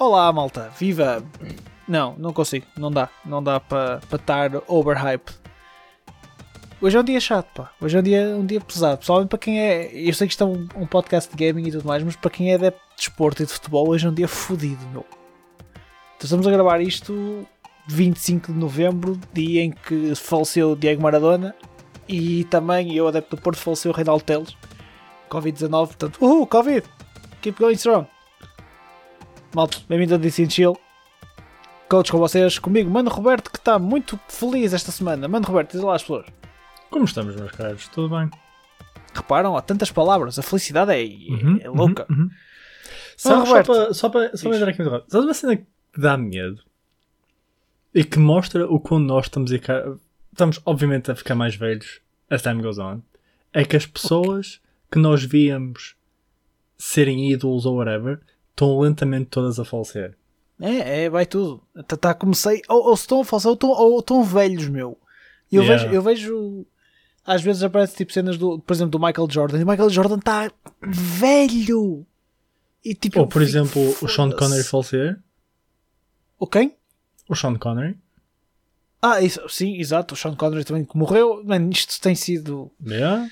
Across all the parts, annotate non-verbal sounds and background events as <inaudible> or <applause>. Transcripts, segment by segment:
Olá, malta, viva! Não, não consigo, não dá, não dá para pa estar overhype. Hoje é um dia chato, pá. Hoje é um dia, um dia pesado. Pessoalmente para quem é. Eu sei que isto é um, um podcast de gaming e tudo mais, mas para quem é adepto de desporto e de futebol, hoje é um dia fodido, meu. Então estamos a gravar isto 25 de novembro, dia em que faleceu Diego Maradona e também eu, adepto do Porto, faleceu Reinaldo Teles. Covid-19, portanto, uhul, Covid! Keep going strong! Malta, bem-vindo a DC Chill. Coach com vocês, comigo, Mano Roberto, que está muito feliz esta semana. Mano Roberto, diz lá às pessoas. Como estamos, meus caros? Tudo bem? Reparam, há tantas palavras, a felicidade é, Uhum, é louca. uhum, uhum. Só, Só, só Roberto. para, só para, só para dar aqui muito. Sabes uma cena que dá medo? E que mostra o quão nós estamos a. Estamos, obviamente, a ficar mais velhos as time goes on. É que as pessoas que nós víamos serem ídolos ou whatever estão lentamente todas a falecer. É, é, vai tudo. Tá, tá, comecei. Ou, ou se estão a falsar, ou estão, ou estão velhos, meu. Eu, Yeah. vejo, eu vejo. Às vezes aparece tipo cenas do, por exemplo, do Michael Jordan. E o Michael Jordan está velho. E tipo. Ou, por fico, exemplo, o Sean. Connery falecer. O quem? O Sean Connery. Ah, isso, sim, exato. O Sean Connery também que morreu. Mano, isto tem sido. Yeah.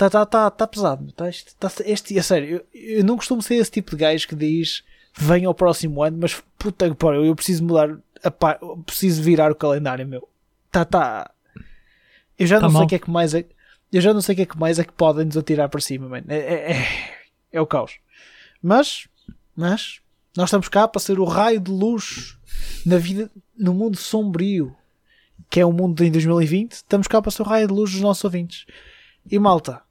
Tá, tá, tá, tá pesado. Tá, isto, tá, este, a sério, eu, eu não costumo ser esse tipo de gajo que diz vem ao próximo ano, mas puta que pariu, eu preciso mudar, a pá, preciso virar o calendário, meu. Tá, tá. Eu já Tá não sei mal. o que é que mais é. Eu já não sei o que é que mais é que podem nos atirar para cima, mano. É, é, é, é o caos. Mas, mas, nós estamos cá para ser o raio de luz na vida, no mundo sombrio que é o mundo em 2020. Estamos cá para ser o raio de luz dos nossos ouvintes. E malta,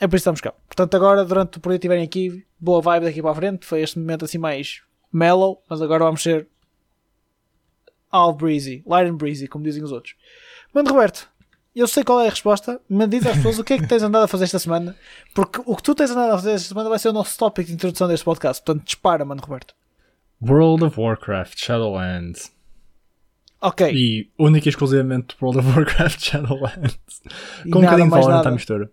é por isso que estamos cá. Portanto, agora, durante o período que estiverem aqui, boa vibe daqui para a frente. Foi este momento assim mais mellow, mas agora vamos ser all breezy, light and breezy, como dizem os outros. Mano, Roberto, eu sei qual é a resposta, mas diz às pessoas o que é que tens andado a fazer esta semana, porque o que tu tens andado a fazer esta semana vai ser o nosso tópico de introdução deste podcast. Portanto, dispara, mano, Roberto. World of Warcraft Shadowlands. Ok, E única e exclusivamente World of Warcraft <laughs> Shadowlands. Com um bocadinho de Valorant à mistura.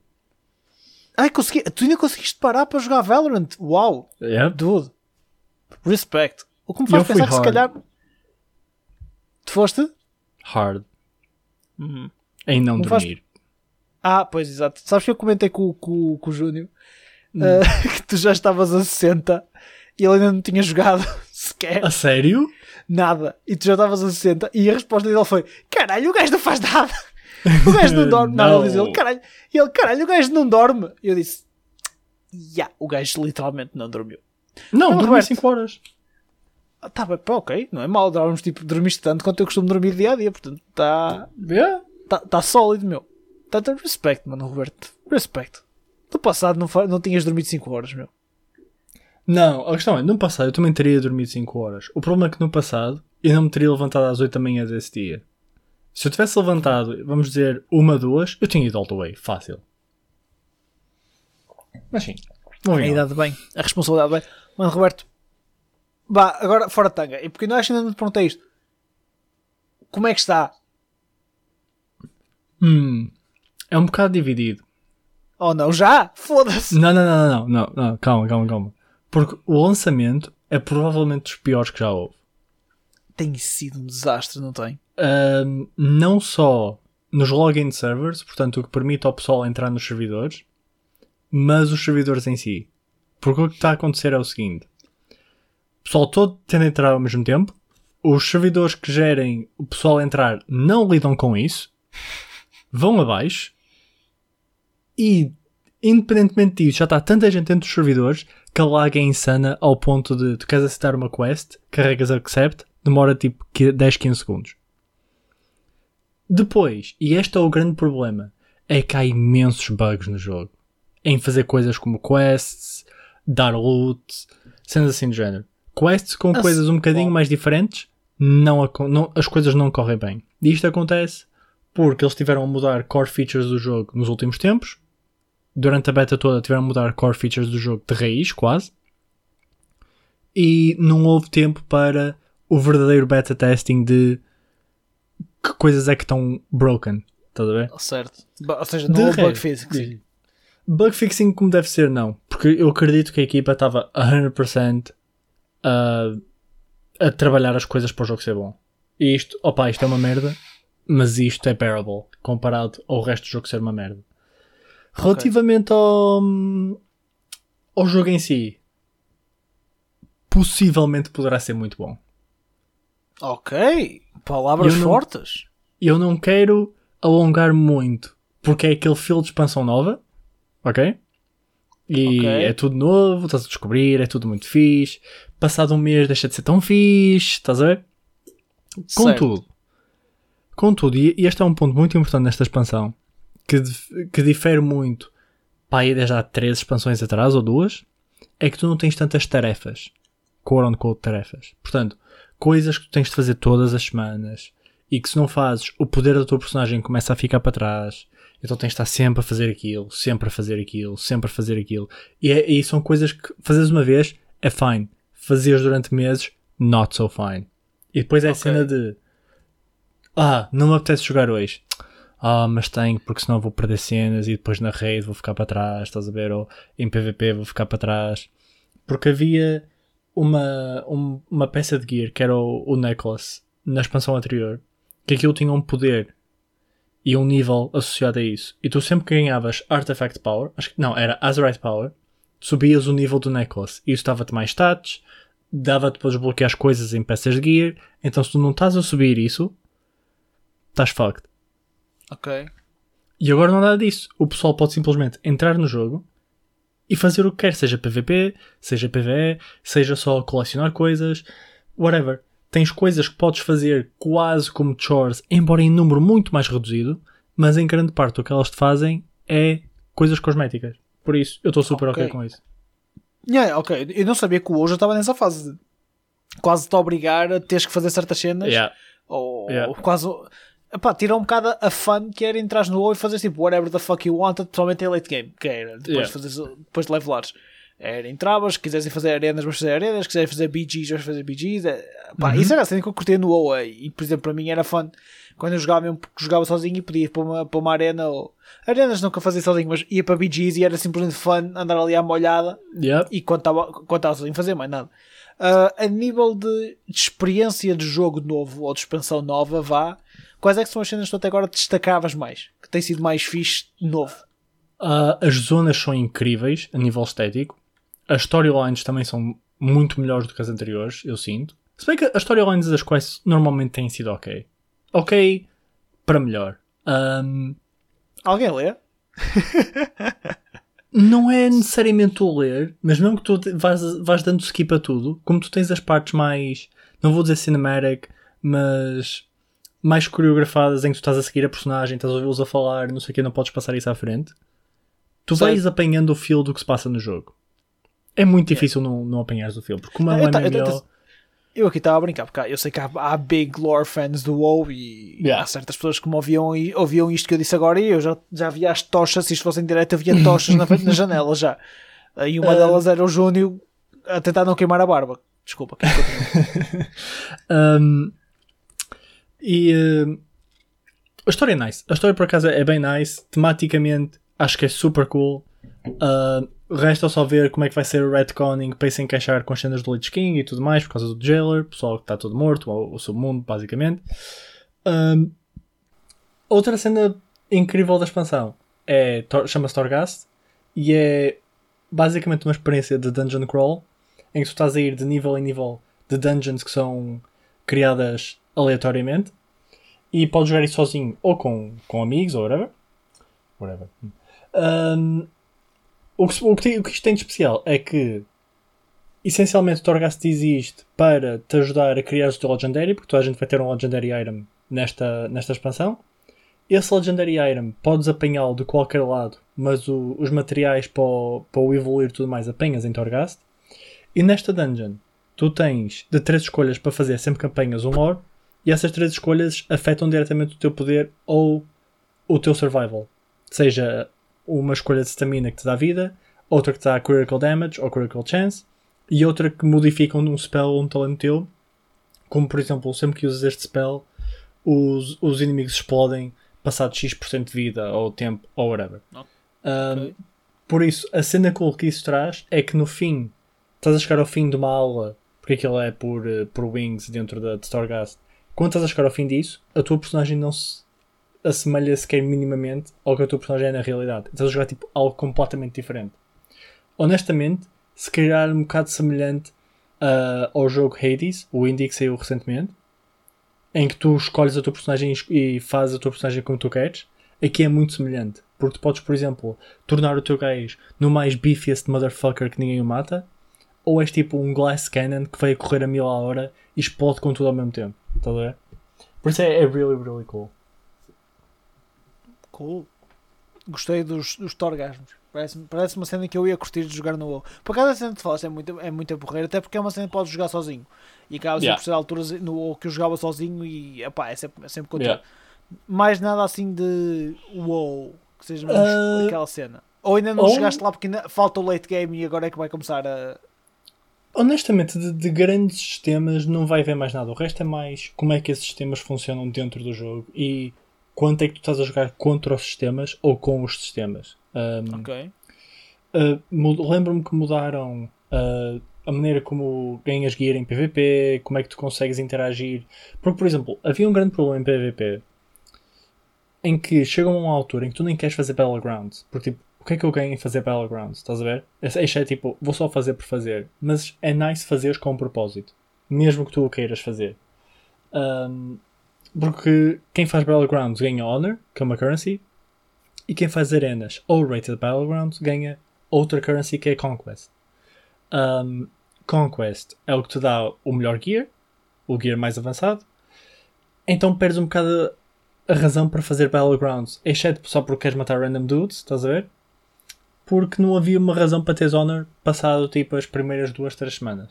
Ai, consegui, tu ainda conseguiste parar para jogar Valorant? Uau, Yep. dude, respect. O que me Eu faz fui pensar que se calhar. Tu foste? Hard. Uhum. Em não Não faz- dormir. Ah, pois exato. Sabes que eu comentei com, com, com o Júnior Hum. ah, <laughs> que tu já estavas a 60 e ele ainda não tinha jogado <laughs> sequer A sério? nada. E tu já estavas a 60 e a resposta dele foi: Caralho, o gajo não faz nada. <laughs> O gajo não dorme. Não, ele diz ele, caralho, e ele, caralho, o gajo não dorme. E eu disse: Ya, o gajo literalmente não dormiu. Não, Não, dormi Roberto. 5 horas. Ah, Tá bem, pá, ok, não é mal. Dormes, tipo, dormiste tanto quanto eu costumo dormir dia a dia, portanto, está Yeah. tá, tá sólido, meu. Tanto respeito, mano, Roberto. Respeito. No passado não, não tinhas dormido 5 horas, meu. Não, a questão é, no passado eu também teria dormido 5 horas. O problema é que no passado eu não me teria levantado às 8 da manhã desse dia. Se eu tivesse levantado, vamos dizer, uma, duas, eu tinha ido all the way. Fácil. Mas sim. A Moving on. idade bem, a responsabilidade bem. Mano, Roberto, vá, agora fora de tanga. E porque nós ainda não te perguntei isto. Como é que está? Hum, é um bocado dividido. Oh não, já? Foda-se. Não, não, não, não, não, não, calma, calma, calma. Porque o lançamento é provavelmente dos piores que já houve. Tem sido um desastre, não tem? Ahm, não só nos login servers, portanto, o que permite ao pessoal entrar nos servidores, mas os servidores em si. Porque o que está a acontecer é o seguinte: o pessoal todo tende a entrar ao mesmo tempo, os servidores que gerem o pessoal entrar não lidam com isso, vão abaixo, e independentemente disso, já está tanta gente dentro dos servidores que a lag é insana ao ponto de tu queres aceitar uma quest, carregas accept, demora tipo 10, 15 segundos. Depois, e este é o grande problema, é que há imensos bugs no jogo. Em fazer coisas como quests, dar loot, sendo assim do género. Quests com Ah, coisas um bocadinho bom. mais diferentes, não, não- as coisas não correm bem. E isto acontece porque eles tiveram a mudar core features do jogo nos últimos tempos. Durante a beta toda tiveram a mudar core features do jogo de raiz, quase. E não houve tempo para o verdadeiro beta testing de que coisas é que estão broken. Estás a ver? Certo. Ou seja, não houve bug diz. Bug fixing como deve ser, não. Porque eu acredito que a equipa estava 100% a, a trabalhar as coisas para o jogo ser bom. E isto, opa, isto é uma merda, mas isto é bearable comparado ao resto do jogo ser uma merda. Relativamente ao, ao jogo em si, possivelmente poderá ser muito bom. Ok, palavras Eu não- fortes. Eu não quero alongar muito, porque é aquele fio de expansão nova, ok? E Ok. é tudo novo, estás a descobrir, é tudo muito fixe. Passado um mês deixa de ser tão fixe, estás a ver? Contudo, contudo, e este é um ponto muito importante nesta expansão, que, que difere muito, pá, desde há três expansões atrás, ou duas, é que tu não tens tantas tarefas, quote unquote tarefas. Portanto, coisas que tu tens de fazer todas as semanas, e que se não fazes, o poder da tua personagem começa a ficar para trás, então tens de estar sempre a fazer aquilo, sempre a fazer aquilo, sempre a fazer aquilo. E, é- e são coisas que fazes uma vez, é fine. Fazeres durante meses, not so fine. E depois é a cena de Ah, não me apetece jogar hoje. Ah, mas tenho, porque senão vou perder cenas e depois na raid vou ficar para trás, estás a ver? Ou em PVP vou ficar para trás. Porque havia uma, um- uma peça de gear que era o, o Necklace na expansão anterior, que aquilo tinha um poder e um nível associado a isso. E tu sempre que ganhavas Artifact Power, acho que não, era Azerite Power, subias o nível do Necklace. E isso dava-te mais stats, dava-te para desbloquear as coisas em peças de gear. Então se tu não estás a subir isso, estás fucked. Ok. E agora não há nada disso. O pessoal pode simplesmente entrar no jogo e fazer o que quer, seja PVP, seja PVE, seja só colecionar coisas, whatever. Tens coisas que podes fazer quase como chores, embora em número muito mais reduzido, mas em grande parte o que elas te fazem é coisas cosméticas. Por isso, eu estou super ok, Ok. com isso. Yeah, ok, eu não sabia que o hoje estava nessa fase quase te obrigar a teres que fazer certas cenas Yeah. ou, Yeah. ou quase Epá, tirou um bocado a fun que era entrar no WoW e fazer tipo whatever the fuck you wanted, principalmente em late game, que era depois, Yeah. fazeres, depois de levelares. Era entravas, quisessem fazer arenas, vais fazer arenas, quiseres fazer BGs, vais fazer BGs. É, pá, Isso era a cena que eu curtia no WoW é, e, por exemplo, para mim era fun quando eu jogava mesmo porque jogava sozinho e podia ir para uma, para uma arena ou arenas nunca fazia sozinho, mas ia para BGs e era simplesmente fun andar ali à molhada Yep. e quando estava sozinho fazer mais nada. Ah, a nível de, de experiência de jogo novo ou de expansão nova, vá, quais é que são as cenas que tu até agora destacavas mais? Que tem sido mais fixe novo? Ah, as zonas são incríveis a nível estético. As storylines também são muito melhores do que as anteriores, eu sinto. Se bem que as storylines das quests normalmente têm sido ok. Ok para melhor. Ahm, Alguém lê? <laughs> não é necessariamente o ler, mas mesmo que tu vás, vás dando skip a tudo, como tu tens as partes mais, não vou dizer cinematic, mas mais coreografadas em que tu estás a seguir a personagem, estás a ouvi-los a falar, não sei o que, não podes passar isso à frente. Tu Sei. vais apanhando o feel do que se passa no jogo. É muito difícil não, não apanhares o feel, porque como é Eu ta- eu MMO, Eu aqui estava a brincar, porque eu sei que há, há big lore fans do WoW e Yeah. há certas pessoas que me ouviam, e- ouviam isto que eu disse agora e eu já, já via as tochas, se isto fosse em direto, eu via tochas na, frente- na janela já. E uma <laughs> Ah. delas era o Júnior a tentar não queimar a barba. Desculpa, que continua. <laughs> Um, e um, a história é nice. A história por acaso é bem nice. Tematicamente acho que é super cool. Uh, resta só ver como é que vai ser o retconning para se encaixar com as cenas do Lich King e tudo mais por causa do Jailer, pessoal que está todo morto, o, o submundo basicamente. Um, outra cena incrível da expansão é chama-se Torghast e é basicamente uma experiência de dungeon crawl em que tu estás a ir de nível em nível de dungeons que são criadas aleatoriamente e podes jogar isso sozinho ou com, com amigos ou whatever. whatever. Um, o, que, o, que o que isto tem de especial é que essencialmente o Torghast existe para te ajudar a criar o teu Legendary, porque toda a gente vai ter um Legendary Item nesta, nesta expansão. Esse Legendary Item podes apanhá-lo de qualquer lado, mas o- os materiais para o, para o evoluir tudo mais apanhas em Torghast. E nesta dungeon, tu tens de três escolhas para fazer sempre que apanhas um lore, e essas três escolhas afetam diretamente o teu poder ou o teu survival. Seja uma escolha de stamina que te dá vida, outra que te dá critical damage ou critical chance, e outra que modifica um spell ou um talento teu, como por exemplo, sempre que usas este spell, os, os inimigos explodem passado X% de vida ou tempo ou whatever. Um, por isso, a cena cool que isso traz é que no fim estás a chegar ao fim de uma aula porque aquilo é por, eh, por wings dentro da de Storgast. Quando estás a chegar ao fim disso, a tua personagem não se assemelha sequer minimamente ao que a tua personagem é na realidade. Estás a jogar tipo algo completamente diferente. Honestamente, se calhar um bocado semelhante uh, ao jogo Hades, o indie que saiu recentemente, em que tu escolhes a tua personagem e fazes a tua personagem como tu queres, aqui é muito semelhante. Porque tu podes, por exemplo, tornar o teu gajo no mais beefiest motherfucker que ninguém o mata, ou és tipo um glass cannon que vai correr a mil a hora e explode com tudo ao mesmo tempo. Estás a ver? Por isso é, é really, really cool. Cool. Gostei dos, dos torgasmos. Parece, parece uma cena que eu ia curtir de jogar no WoW. Por cada cena que tu falaste é muito, é muito a porreira, até porque é uma cena que podes jogar sozinho. E acaba sempre Yeah. por ser alturas no WoW que eu jogava sozinho e epá, é sempre, é sempre contigo. Yeah. Mais nada assim de WoW, que seja Ah, aquela cena. Ou ainda não ou- chegaste lá porque ainda falta o late game e agora é que vai começar a. Honestamente, de, de grandes sistemas não vai haver mais nada. O resto é mais como é que esses sistemas funcionam dentro do jogo e quanto é que tu estás a jogar contra os sistemas ou com os sistemas. Um, Ok. Uh, Lembro-me que mudaram uh, a maneira como ganhas gear em PvP, como é que tu consegues interagir. Porque, por exemplo, havia um grande problema em PvP em que chega a uma altura em que tu nem queres fazer Battlegrounds. Porque, tipo, o que é que eu ganho em fazer Battlegrounds? Estás a ver? Este é tipo, vou só fazer por fazer. Mas é nice fazeres com um propósito. Mesmo que tu o queiras fazer. Um, porque quem faz Battlegrounds ganha Honor, que é uma currency, e quem faz arenas ou Rated Battlegrounds ganha outra currency que é Conquest. Um, Conquest é o que te dá o melhor gear, o gear mais avançado. Então perdes um bocado a razão para fazer Battlegrounds, exceto só porque queres matar random dudes, estás a ver? Porque não havia uma razão para teres Honor passado tipo as primeiras duas, três semanas.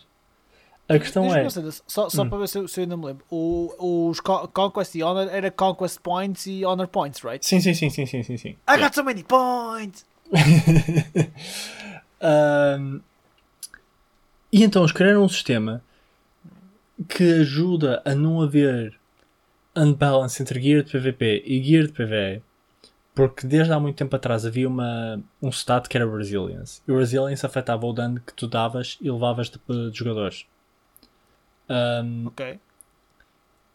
A questão é. cena, só, só Hum. para ver se eu, se eu ainda me lembro. O, os Co- Conquest e Honor era Conquest Points e Honor Points, right? Sim, sim, sim, sim, sim, sim. sim. I got so many points! <laughs> Um, e então eles criaram um sistema que ajuda a não haver unbalance entre gear de PvP e gear de PvE. Porque desde há muito tempo atrás havia uma, um stat que era Resilience. E o Resilience afetava o dano que tu davas e levavas de, de jogadores. Um, Ok.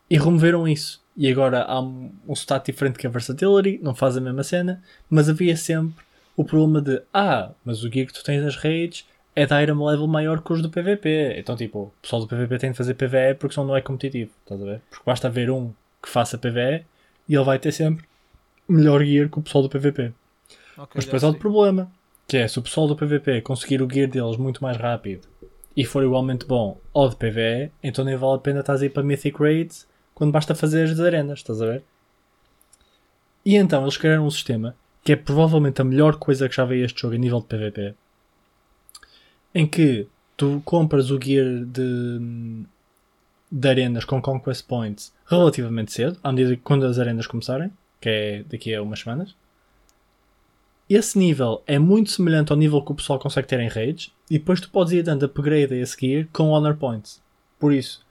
e removeram isso. E agora há um, um stat diferente que é Versatility, não faz a mesma cena, mas havia sempre o problema de ah, mas o gear que tu tens nas raids é de item level maior que os do PvP. Então, tipo, o pessoal do PvP tem de fazer PvE porque senão não é competitivo, estás a ver? Porque basta haver um que faça PvE e ele vai ter sempre melhor gear que o pessoal do PvP. ok, Mas depois há outro problema, que é se o pessoal do PvP conseguir o gear deles muito mais rápido e for igualmente bom ao de PvE, então nem vale a pena estás a ir para Mythic Raids quando basta fazer as arenas, estás a ver? E então eles criaram um sistema que é provavelmente a melhor coisa que já veio este jogo a nível de PvP, em que tu compras o gear de, de arenas com Conquest Points relativamente cedo, à medida que quando as arenas começarem, que é daqui a umas semanas. Esse nível é muito semelhante ao nível que o pessoal consegue ter em raids, e depois tu podes ir dando upgrade a esse gear com Honor Points. Por isso,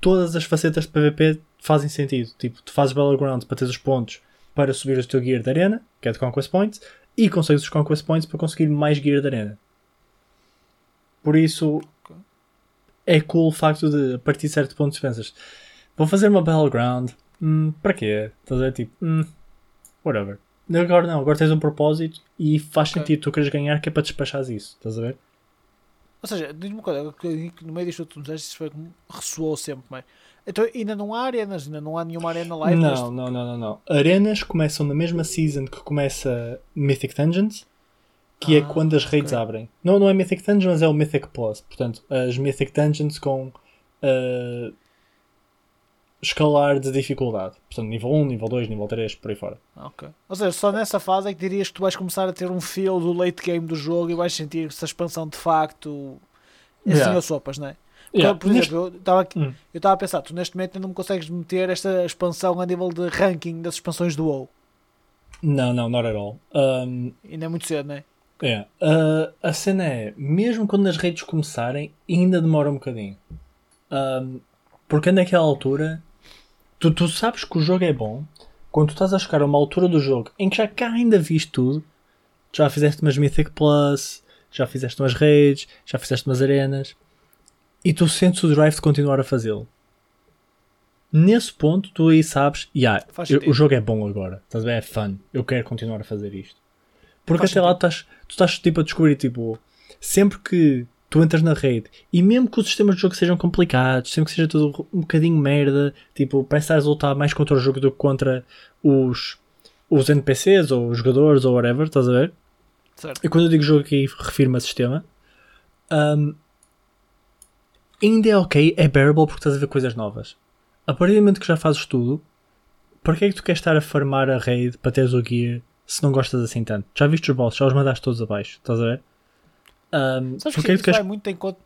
todas as facetas de PvP fazem sentido. Tipo, tu fazes Battleground para ter os pontos para subir o teu gear de arena, que é de Conquest Points, e consegues os Conquest Points para conseguir mais gear de arena. Por isso, é cool o facto de, a partir de certo ponto, pensas, vou fazer uma Battleground, hum, para quê? Estás a ver, tipo, hum, whatever. Agora não, agora tens um propósito e faz Ok. sentido tu queres ganhar que é para despachares isso, estás a ver? Ou seja, diz-me uma coisa, no meio disto que tu me isso foi como ressoou sempre, mas então ainda não há arenas, ainda não há nenhuma arena live não, neste- não, não, não, não. Arenas começam na mesma season que começa Mythic Dungeons, que é Ah, quando as raids ok. abrem. Não, não é Mythic Dungeons, mas é o Mythic Plus. Portanto, as Mythic Dungeons com ah, escalar de dificuldade. Portanto, nível 1, nível 2, nível 3, por aí fora. Ok. Ou seja, só nessa fase é que dirias que tu vais começar a ter um feel do late game do jogo e vais sentir essa expansão de facto assim Yeah. ou sopas, não é? Porque, Yeah, por neste- exemplo, eu estava Hum. eu estava a pensar, tu neste momento ainda não me consegues meter esta expansão a nível de ranking das expansões do WoW. Não, não, not at all. Um, Ainda é muito cedo, não é? É. Uh, a cena é, mesmo quando as redes começarem, ainda demora um bocadinho. Um, porque naquela altura, tu, tu sabes que o jogo é bom quando tu estás a chegar a uma altura do jogo em que já cá ainda viste tudo, já fizeste umas Mythic Plus, já fizeste umas raids, já fizeste umas arenas, e tu sentes o drive de continuar a fazê-lo. Nesse ponto, tu aí sabes, yeah, eu- sentido. o jogo é bom agora, estás ver? É fun, eu quero continuar a fazer isto. Porque Faz até lá estás, tu estás tipo a descobrir, tipo, sempre que tu entras na rede e mesmo que os sistemas de jogo sejam complicados, sempre que seja tudo um bocadinho merda, tipo, parece que estás a lutar mais contra o jogo do que contra os, os NPCs ou os jogadores ou whatever, estás a ver? Certo. E quando eu digo jogo aqui, refiro-me a sistema. Um, ainda é ok, é bearable porque estás a ver coisas novas. A partir do momento que já fazes tudo, para que é que tu queres estar a farmar a raid para teres o gear se não gostas assim tanto? Já viste os bosses, já os mandaste todos abaixo, estás a ver? Um, Sabes porque que é que queres. vai muito em contra,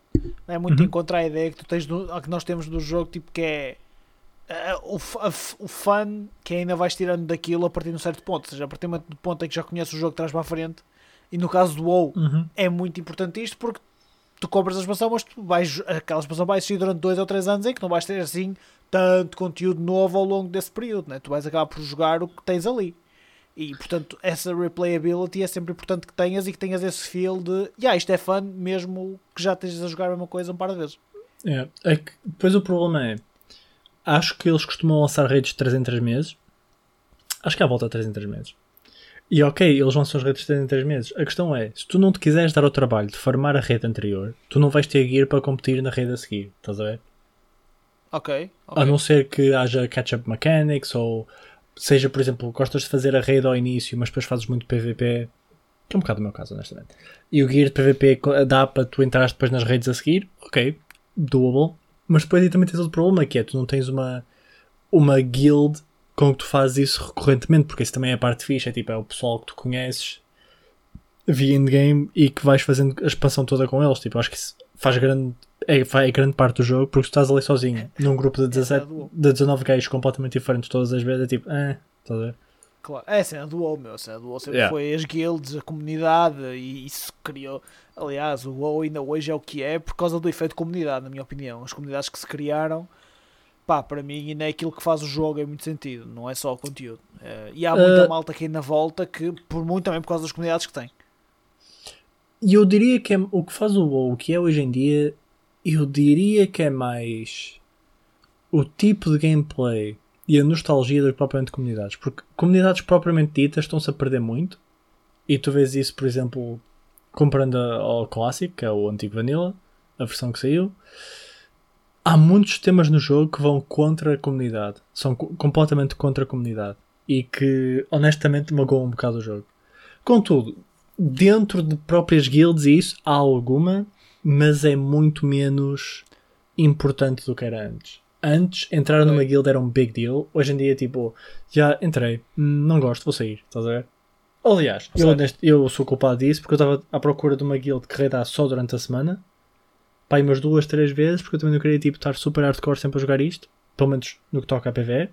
vai muito Uhum. em contra a ideia que tu tens do, que nós temos do jogo, tipo que é eh, o, a o fun que ainda vais tirando daquilo a partir de um certo ponto, ou seja, a partir do ponto em que já conheces o jogo de trás para a frente, e no caso do WoW Uhum. é muito importante isto porque tu compras a expansão, mas tu vais, aquela expansão vai existir durante dois ou três anos em que não vais ter assim tanto conteúdo novo ao longo desse período, né? tu vais acabar por jogar o que tens ali. E portanto, essa replayability é sempre importante que tenhas e que tenhas esse feel de, yeah, isto é fun, mesmo que já estejas a jogar a mesma coisa um par de vezes. É, é que depois o problema é. Acho que eles costumam lançar redes de 3 em 3 meses. Acho que é à volta de 3 em 3 meses. E ok, eles lançam as redes de 3 em 3 meses. A questão é: se tu não te quiseres dar ao trabalho de farmar a rede anterior, tu não vais ter gear para competir na rede a seguir. Estás a ver? Ok, A não ser que haja catch-up mechanics ou seja, por exemplo, gostas de fazer a rede ao início, mas depois fazes muito PVP. Que é um bocado o meu caso, honestamente. E o gear de PVP dá para tu entrar depois nas redes a seguir. Ok, doable. Mas depois aí também tens outro problema que é tu não tens uma, uma guild com que tu fazes isso recorrentemente, porque isso também é a parte fixe, é tipo, é o pessoal que tu conheces via endgame e que vais fazendo a expansão toda com eles. Tipo, acho que isso faz grande, é, faz grande parte do jogo porque tu estás ali sozinho num grupo de 17, do WoW. de 19 gajos completamente diferentes todas as vezes. É tipo, ah, estás a ver? Claro, é a cena do WoW, meu. A cena do WoW sempre Yeah. foi as guilds, a comunidade e isso criou. Aliás, o WoW ainda hoje é o que é por causa do efeito comunidade, na minha opinião. As comunidades que se criaram, pá, para mim ainda é aquilo que faz o jogo em muito sentido, não é só o conteúdo. Eh, e há muita Uh, malta que ainda volta que, por muito também por causa das comunidades que tem. E eu diria que é, o que faz o WoW, o que é hoje em dia, eu diria que é mais o tipo de gameplay e a nostalgia que propriamente comunidades. Porque comunidades propriamente ditas estão-se a perder muito. E tu vês isso, por exemplo, comparando a- ao Classic, que é o antigo Vanilla, a versão que saiu. Há muitos temas no jogo que vão contra a comunidade. São co- completamente contra a comunidade. E que, honestamente, magoam um bocado o jogo. Contudo, dentro de próprias guilds e isso, há alguma, mas é muito menos importante do que era antes. Antes, entrar numa guild era um big deal. Hoje em dia, tipo, já entrei, hum, não gosto, vou sair, estás a ver? Aliás, eu, neste- eu sou culpado disso porque eu estava à procura de uma guild que raidar só durante a semana. Pai, umas duas, três vezes, porque eu também não queria tipo, estar super hardcore sempre a jogar isto. Pelo menos no que toca a PvE.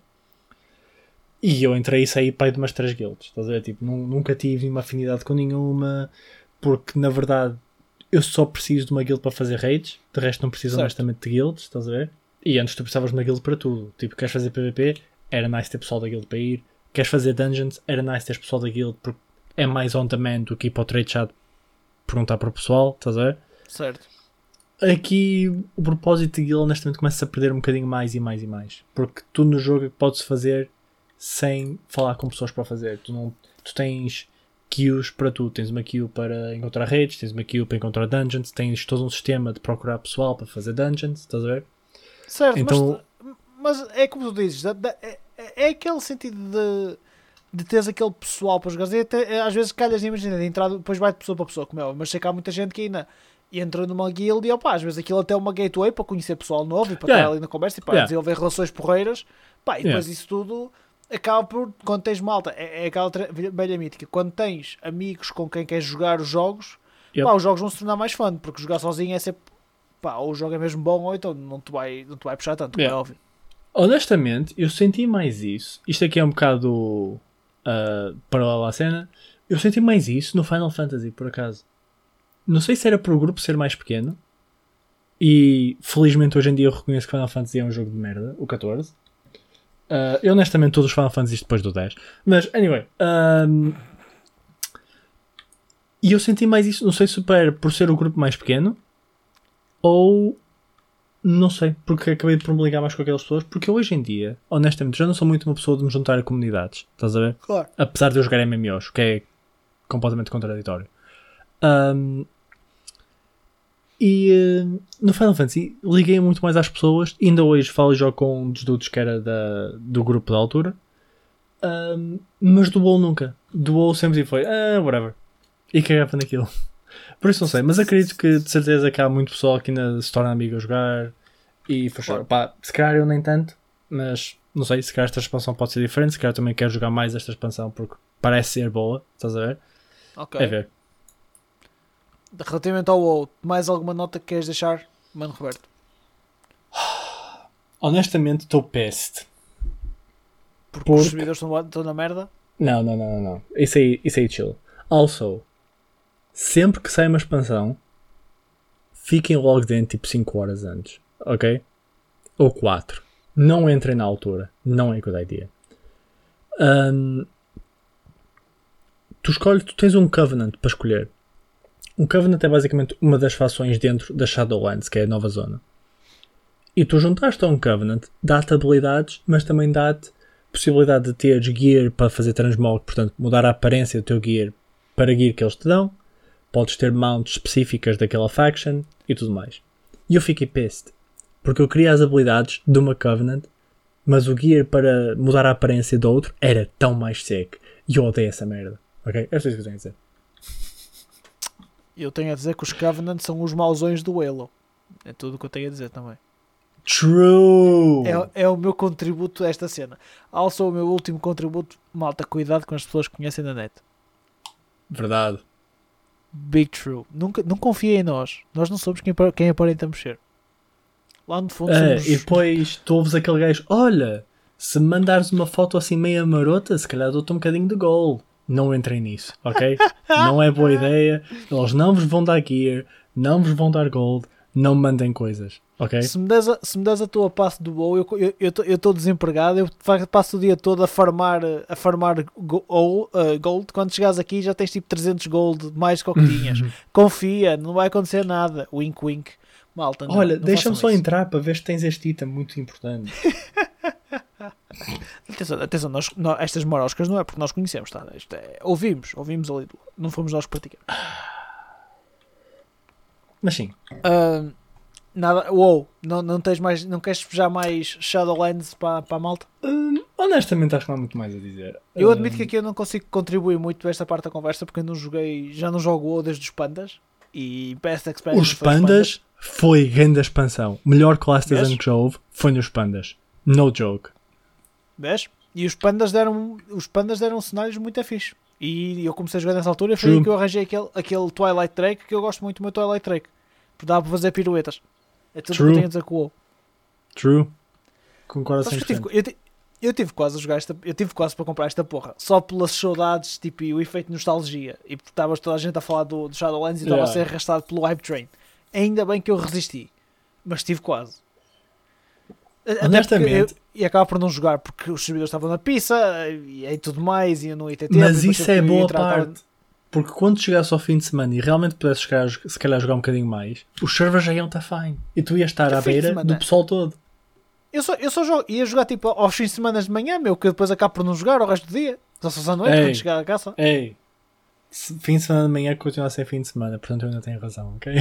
E eu entrei e saí pai de umas três guilds. Estás a ver? Tipo, nu- nunca tive uma afinidade com nenhuma. Porque na verdade eu só preciso de uma guild para fazer raids. De resto não preciso Certo. honestamente de guilds. Estás a ver? E antes tu precisavas de uma guild para tudo. Tipo, queres fazer PvP? Era nice ter pessoal da guild para ir. Queres fazer dungeons? Era nice ter pessoal da guild porque é mais on demand do que ir para o trade chat perguntar para o pessoal. Estás a ver? Certo. aqui o propósito de guild honestamente começa a perder um bocadinho mais e mais e mais. Porque tu no jogo podes fazer sem falar com pessoas para fazer. Tu, não, tu tens queues para tudo. Tens uma queue para encontrar redes, tens uma queue para encontrar dungeons, tens todo um sistema de procurar pessoal para fazer dungeons, estás a ver? Certo, Então- mas, mas é como tu dizes, é, é- aquele sentido de, de teres aquele pessoal para jogar. E até, é, às vezes calhas, imagina, de entrar, depois vai de pessoa para pessoa, como é, mas sei que há muita gente que ainda entra numa guild e opá, às vezes aquilo até é uma gateway para conhecer pessoal novo e para Yeah. estar ali na conversa e para Yeah. desenvolver relações porreiras. Pá, e depois Yeah. isso tudo acaba por, quando tens malta, é, é aquela velha mítica, quando tens amigos com quem queres jogar os jogos, Yep. pá, os jogos vão se tornar mais fun, porque jogar sozinho é sempre pá, ou o jogo é mesmo bom ou então não te vai, não te vai puxar tanto, Yeah. é óbvio. Honestamente, eu senti mais isso. Isto aqui é um bocado uh, paralelo à cena. Eu senti mais isso no Final Fantasy, por acaso. Não sei se era por o grupo ser mais pequeno. E felizmente hoje em dia eu reconheço que Final Fantasy é um jogo de merda, o 14. Uh, eu honestamente todos os Final Fantasy depois do 10. Mas, anyway. um, e eu senti mais isso, não sei se era por ser o grupo mais pequeno ou Não sei, porque acabei por me ligar mais com aquelas pessoas, porque hoje em dia, honestamente, já não sou muito uma pessoa de me juntar a comunidades, estás a ver? Claro. Apesar de eu jogar MMOs, o que é completamente contraditório. Ahm, e eh, no Final Fantasy liguei muito mais às pessoas. Ainda hoje falo e jogo com um dos dudes que era da, do grupo da altura. Mas do WoW nunca. Do WoW sempre foi, ah, whatever. E cagava naquilo. <laughs> Por isso não sei, mas acredito que de certeza que há muito pessoal que ainda se torna amigo a jogar. E for sure. Pá, se calhar eu nem tanto, mas não sei, se calhar esta expansão pode ser diferente. Se calhar também quero jogar mais esta expansão porque parece ser boa, estás a ver? Ok. É ver. Relativamente ao WoW, mais alguma nota que queres deixar, Mano Roberto? <sighs> Honestamente, estou peste. Porque, Porque- os servidores estão, na merda. Não, não, não, não, não. Isso aí, isso aí chill. Also, sempre que sai uma expansão, fiquem logo dentro tipo 5 horas antes, ok? Ou 4. Não entrem na altura. Não é good idea. Ahm, tu escolhes, tu tens um Covenant para escolher. Um Covenant é basicamente uma das fações dentro da Shadowlands, que é a nova zona. E tu juntaste a um Covenant, dá-te habilidades, mas também dá-te possibilidade de teres gear para fazer transmog, portanto, mudar a aparência do teu gear para gear que eles te dão. Podes ter mounts específicas daquela faction e tudo mais. E eu fiquei pissed. Porque eu queria as habilidades de uma Covenant, mas o gear para mudar a aparência do outro era tão mais seco. E eu odeio essa merda. Ok? É isso que eu tenho a dizer. Eu tenho a dizer que os Covenant são os mauzões do Halo. É tudo o que eu tenho a dizer também. True! É, é o meu contributo a esta cena. Also, o meu último contributo, malta, cuidado com as pessoas que conhecem na net. Verdade. Big true. Nunca, não confiem em nós. Nós não somos quem, quem aparentamos ser. Lá no fundo É, somos... e depois tu ouves aquele gajo: Olha, se me mandares uma foto assim meia marota, se calhar dou-te um bocadinho de gol. Não entrem nisso, ok? não é boa ideia. Eles não vos vão dar gear, não vos vão dar gold, não me mandem coisas, ok? Se me, des a, se me des a tua passe do WoW, eu estou desempregado, eu passo o dia todo a farmar, a farmar go- ou, uh, gold. Quando chegares aqui já tens tipo 300 gold mais que o que <laughs> tinhas. Confia, não vai acontecer nada. Wink, wink. Malta, não, Olha, deixa-me só isso. entrar para ver se tens este item muito importante. <laughs> Atenção, atenção nós, nó- estas moroscas não é porque nós conhecemos, tá? Isto é, ouvimos, ouvimos ali, não fomos nós que praticamos. Mas sim, Ah, nada, wow, não, não tens mais, não queres já mais Shadowlands para, para a malta? hum, honestamente acho que não há muito mais a dizer. Eu admito que aqui eu não consigo contribuir muito para esta parte da conversa porque eu não joguei, já não jogo WoW desde os pandas e Best Expansion Os pandas foi grande expansão. Melhor classe design que já houve foi nos pandas. No joke. Vês? E os pandas deram, os pandas deram cenários muito fixe. E eu comecei a jogar nessa altura e foi aí que eu arranjei aquele, aquele Twilight Drake que eu gosto muito do meu Twilight Drake. Porque dá para fazer piruetas. É tudo o que eu tenho a dizer com o WoW. True. Concordo Sabes 100%. que eu, tive, eu, eu tive quase a jogar esta. Eu tive quase para comprar esta porra. Só pelas saudades tipo, e o efeito de nostalgia. E porque estavas toda a gente a falar do, do Shadowlands e estava Yeah. a ser arrastado pelo Hype Train. Ainda bem que eu resisti. Mas tive quase. Honestamente- eu- E acaba por não jogar porque os servidores estavam na pizza e aí tudo mais. E eu não ia ter tempo. Mas isso é boa parte. Porque quando chegasse ao fim de semana e realmente pudesse chegar, se calhar jogar um bocadinho mais, os servers já iam estar fine. E tu ias estar à beira semana? do pessoal todo. Eu só, eu só jogo, ia jogar tipo aos fins de semana de manhã, meu, que depois acabo por não jogar o resto do dia. Só se fosse à noite, Ei. quando chegar a casa. Ei, fim de semana de manhã continua a ser fim de semana, portanto eu ainda tenho razão, ok? É